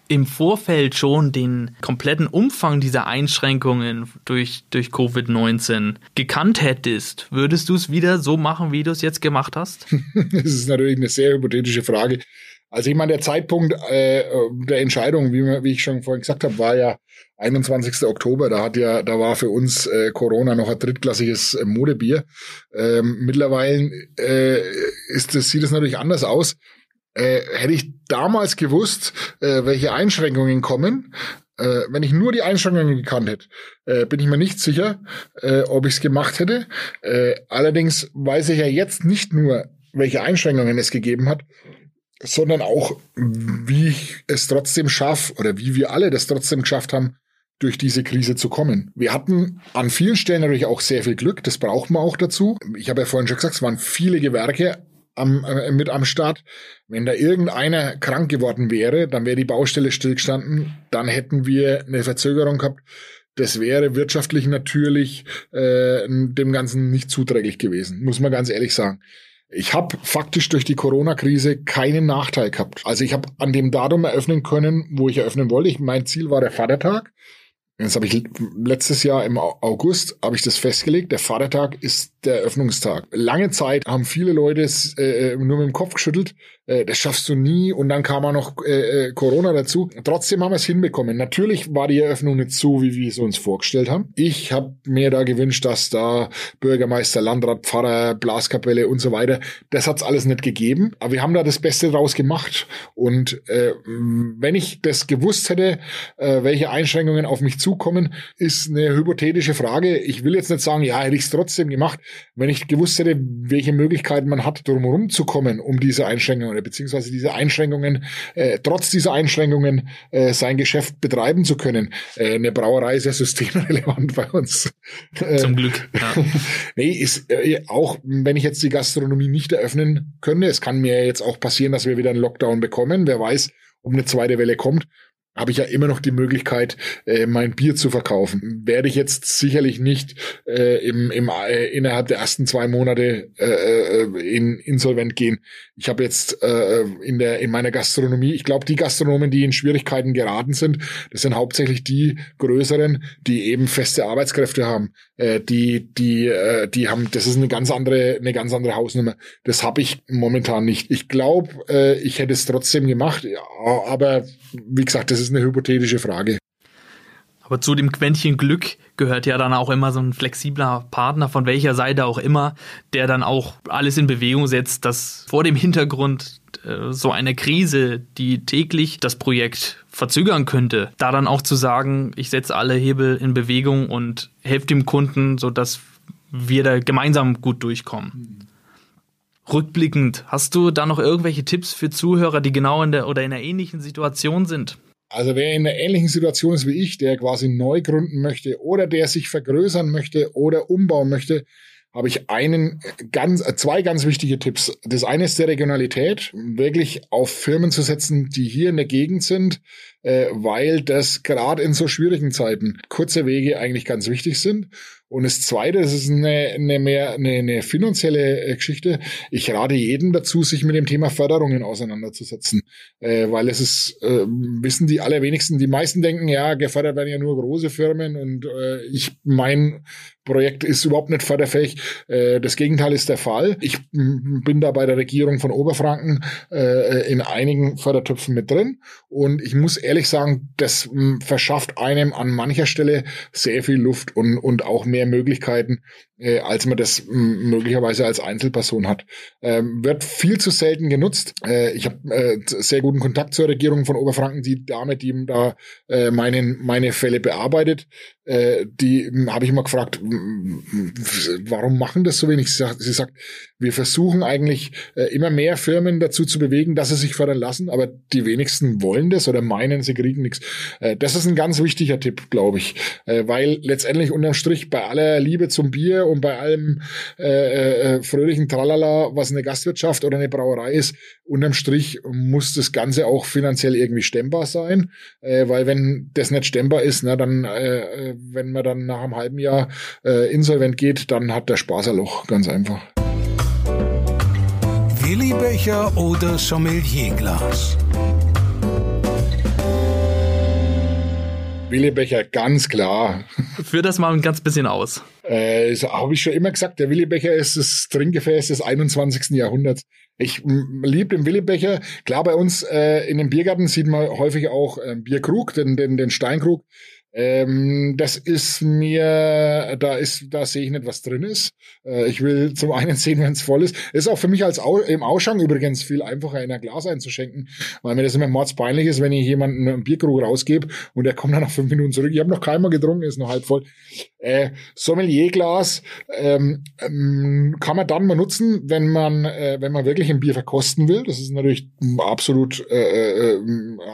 im Vorfeld schon den kompletten Umfang dieser Einschränkungen durch, durch Covid-19 gekannt hättest, würdest du es wieder so machen, wie du es jetzt gemacht hast? (laughs) das ist natürlich eine sehr hypothetische Frage. Also ich meine, der Zeitpunkt äh, der Entscheidung, wie, wie ich schon vorhin gesagt habe, war ja 21. Oktober. Da hat ja, da war für uns äh, Corona noch ein drittklassiges äh, Modebier. Ähm, mittlerweile äh, ist das, sieht es natürlich anders aus. Äh, hätte ich damals gewusst, äh, welche Einschränkungen kommen, äh, wenn ich nur die Einschränkungen gekannt hätte, äh, bin ich mir nicht sicher, äh, ob ich es gemacht hätte. Äh, allerdings weiß ich ja jetzt nicht nur, welche Einschränkungen es gegeben hat, sondern auch, wie ich es trotzdem schaffe oder wie wir alle das trotzdem geschafft haben, durch diese Krise zu kommen. Wir hatten an vielen Stellen natürlich auch sehr viel Glück, das braucht man auch dazu. Ich habe ja vorhin schon gesagt, es waren viele Gewerke am, äh, mit am Start. Wenn da irgendeiner krank geworden wäre, dann wäre die Baustelle stillgestanden, dann hätten wir eine Verzögerung gehabt. Das wäre wirtschaftlich natürlich äh, dem Ganzen nicht zuträglich gewesen, muss man ganz ehrlich sagen. Ich habe faktisch durch die Corona-Krise keinen Nachteil gehabt. Also ich habe an dem Datum eröffnen können, wo ich eröffnen wollte. Ich, mein Ziel war der Vatertag. Jetzt habe ich letztes Jahr im August habe ich das festgelegt. Der Vatertag ist der Eröffnungstag. Lange Zeit haben viele Leute es äh, nur mit dem Kopf geschüttelt. Äh, das schaffst du nie. Und dann kam auch noch äh, äh Corona dazu. Trotzdem haben wir es hinbekommen. Natürlich war die Eröffnung nicht so, wie wir es uns vorgestellt haben. Ich habe mir da gewünscht, dass da Bürgermeister, Landrat, Pfarrer, Blaskapelle und so weiter, das hat's alles nicht gegeben. Aber wir haben da das Beste draus gemacht. Und äh, wenn ich das gewusst hätte, äh, welche Einschränkungen auf mich zukommen, ist eine hypothetische Frage. Ich will jetzt nicht sagen, ja, hätte ich es trotzdem gemacht wenn ich gewusst hätte, welche Möglichkeiten man hat, drumherum zu kommen, um diese Einschränkungen oder beziehungsweise diese Einschränkungen, äh, trotz dieser Einschränkungen äh, sein Geschäft betreiben zu können. Äh, eine Brauerei ist ja systemrelevant (laughs) bei uns. Äh, Zum Glück. Ja. (laughs) nee, ist äh, auch, wenn ich jetzt die Gastronomie nicht eröffnen könnte, es kann mir jetzt auch passieren, dass wir wieder einen Lockdown bekommen. Wer weiß, ob eine zweite Welle kommt habe ich ja immer noch die Möglichkeit, äh, mein Bier zu verkaufen. Werde ich jetzt sicherlich nicht äh, im, im, äh, innerhalb der ersten zwei Monate äh, äh, in insolvent gehen. Ich habe jetzt äh, in der in meiner Gastronomie, ich glaube, die Gastronomen, die in Schwierigkeiten geraten sind, das sind hauptsächlich die größeren, die eben feste Arbeitskräfte haben. Äh, die die äh, die haben, das ist eine ganz andere eine ganz andere Hausnummer. Das habe ich momentan nicht. Ich glaube, äh, ich hätte es trotzdem gemacht, ja, aber wie gesagt, das ist eine hypothetische Frage. Aber zu dem Quäntchen Glück gehört ja dann auch immer so ein flexibler Partner, von welcher Seite auch immer, der dann auch alles in Bewegung setzt, dass vor dem Hintergrund äh, so eine Krise, die täglich das Projekt verzögern könnte, da dann auch zu sagen, ich setze alle Hebel in Bewegung und helfe dem Kunden, sodass wir da gemeinsam gut durchkommen. Rückblickend, hast du da noch irgendwelche Tipps für Zuhörer, die genau in der oder in einer ähnlichen Situation sind? Also wer in einer ähnlichen Situation ist wie ich, der quasi neu gründen möchte oder der sich vergrößern möchte oder umbauen möchte, habe ich einen ganz, zwei ganz wichtige Tipps. Das eine ist der Regionalität, wirklich auf Firmen zu setzen, die hier in der Gegend sind, äh, weil das gerade in so schwierigen Zeiten kurze Wege eigentlich ganz wichtig sind. Und das Zweite, das ist eine, eine mehr eine, eine finanzielle äh, Geschichte. Ich rate jedem dazu, sich mit dem Thema Förderungen auseinanderzusetzen, äh, weil es ist, äh, wissen die allerwenigsten. Die meisten denken, ja, gefördert werden ja nur große Firmen und äh, ich mein Projekt ist überhaupt nicht förderfähig. Äh, das Gegenteil ist der Fall. Ich bin da bei der Regierung von Oberfranken äh, in einigen Fördertöpfen mit drin und ich muss ehrlich sagen, das verschafft einem an mancher Stelle sehr viel Luft und, und auch mehr Möglichkeiten, äh, als man das möglicherweise als Einzelperson hat. Ähm, wird viel zu selten genutzt. Äh, ich habe äh, sehr guten Kontakt zur Regierung von Oberfranken, die Dame, die da äh, meinen, meine Fälle bearbeitet, äh, die habe ich mal gefragt, warum machen das so wenig? Sie sagt, sie sagt wir versuchen eigentlich äh, immer mehr Firmen dazu zu bewegen, dass sie sich fördern lassen, aber die wenigsten wollen das oder meinen, sie kriegen nichts. Äh, das ist ein ganz wichtiger Tipp, glaube ich, äh, weil letztendlich unterm Strich bei aller Liebe zum Bier und bei allem äh, äh, fröhlichen Tralala, was eine Gastwirtschaft oder eine Brauerei ist, unterm Strich muss das Ganze auch finanziell irgendwie stemmbar sein, äh, weil wenn das nicht stemmbar ist, na, dann, äh, wenn man dann nach einem halben Jahr äh, insolvent geht, dann hat der Spaß ein Loch, ganz einfach. Willibecher oder Sommelierglas? Willibecher, ganz klar. Führ das mal ein ganz bisschen aus. Äh, Habe ich schon immer gesagt, der Willibecher ist das Trinkgefäß des 21. Jahrhunderts. Ich liebe den Willibecher. Klar, bei uns äh, in dem Biergarten sieht man häufig auch äh, Bierkrug, den, den, den Steinkrug. Ähm, das ist mir, da ist, da sehe ich nicht, was drin ist. Äh, ich will zum einen sehen, wenn es voll ist. Ist auch für mich als Au im Ausschank übrigens viel einfacher, in ein Glas einzuschenken, weil mir das immer mordspeinlich ist, wenn ich jemanden einen Bierkrug rausgebe und der kommt dann nach fünf Minuten zurück. Ich habe noch keinmal getrunken, ist noch halb voll. Äh, Sommelierglas ähm, ähm, kann man dann mal nutzen, wenn man, äh, wenn man wirklich ein Bier verkosten will. Das ist natürlich absolut, äh, äh,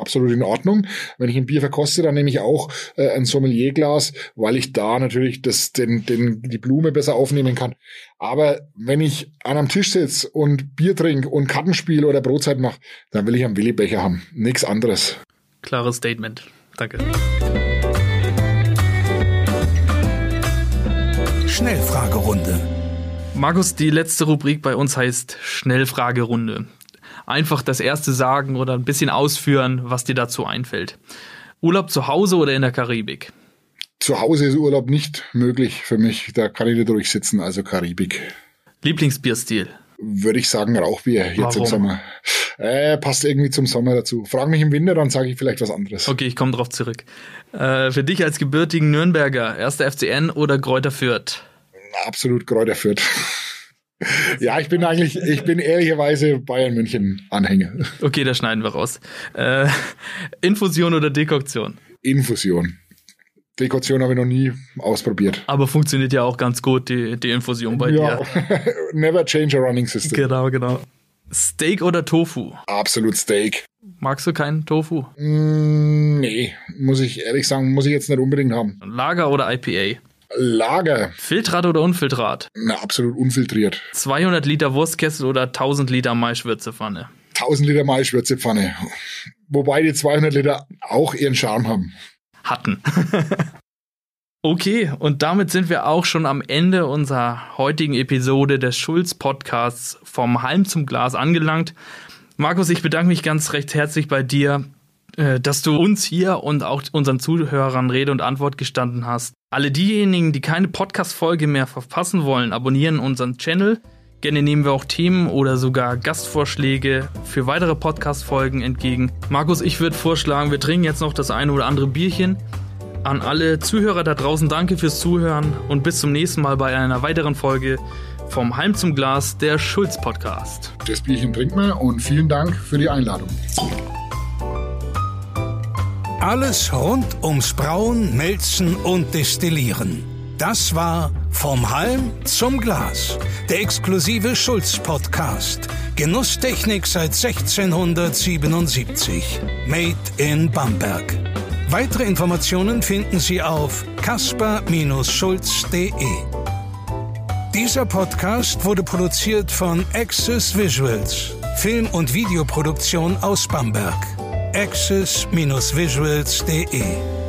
absolut in Ordnung. Wenn ich ein Bier verkoste, dann nehme ich auch äh, äh, ein Sommelierglas, weil ich da natürlich das, den, den, die Blume besser aufnehmen kann. Aber wenn ich an einem Tisch sitze und Bier trinke und Kartenspiel oder Brotzeit mache, dann will ich einen Willibecher haben. Nichts anderes. Klares Statement. Danke. Schnellfragerunde. Markus, die letzte Rubrik bei uns heißt Schnellfragerunde. Einfach das erste sagen oder ein bisschen ausführen, was dir dazu einfällt. Urlaub zu Hause oder in der Karibik? zu Hause ist Urlaub nicht möglich für mich. Da kann ich nicht durchsitzen, also Karibik. Lieblingsbierstil? Würde ich sagen, Rauchbier jetzt Warum? im Sommer. Äh, passt irgendwie zum Sommer dazu. Frag mich im Winter, dann sage ich vielleicht was anderes. Okay, ich komme drauf zurück. Äh, für dich als gebürtigen Nürnberger, erster FCN oder Kräuter Fürth? Absolut Kräuter Fürth. (laughs) ja, ich bin eigentlich, ich bin ehrlicherweise Bayern München Anhänger. Okay, da schneiden wir raus. Äh, Infusion oder Dekoktion? Infusion. Dekation habe ich noch nie ausprobiert. Aber funktioniert ja auch ganz gut, die, die Infusion bei ja, dir. (laughs) never change a running system. Genau, genau. Steak oder Tofu? Absolut Steak. Magst du keinen Tofu? Mm, nee, muss ich ehrlich sagen, muss ich jetzt nicht unbedingt haben. Lager oder IPA? Lager, Filtrat oder Unfiltrat? na, absolut unfiltriert. 200 Liter Wurstkessel oder 1000 Liter Maischwürzepfanne? 1000 Liter Maischwürzepfanne. Wobei die 200 Liter auch ihren Charme haben. hatten. (laughs) okay, und damit sind wir auch schon am Ende unserer heutigen Episode des Schulz-Podcasts vom Halm zum Glas angelangt. Markus, ich bedanke mich ganz recht herzlich bei dir, dass du uns hier und auch unseren Zuhörern Rede und Antwort gestanden hast. Alle diejenigen, die keine Podcast-Folge mehr verpassen wollen, abonnieren unseren Channel. Gerne nehmen wir auch Themen oder sogar Gastvorschläge für weitere Podcast-Folgen entgegen. Markus, ich würde vorschlagen, wir trinken jetzt noch das eine oder andere Bierchen. An alle Zuhörer da draußen danke fürs Zuhören und bis zum nächsten Mal bei einer weiteren Folge vom Heim zum Glas, der Schulz-Podcast. Das Bierchen trinken wir und vielen Dank für die Einladung. Alles rund ums Brauen, Melzen und Destillieren. Das war Vom Halm zum Glas, der exklusive Schulz-Podcast. Genusstechnik seit 1677. Made in Bamberg. Weitere Informationen finden Sie auf kasper-schulz.de. Dieser Podcast wurde produziert von Access Visuals, Film- und Videoproduktion aus Bamberg. access-visuals.de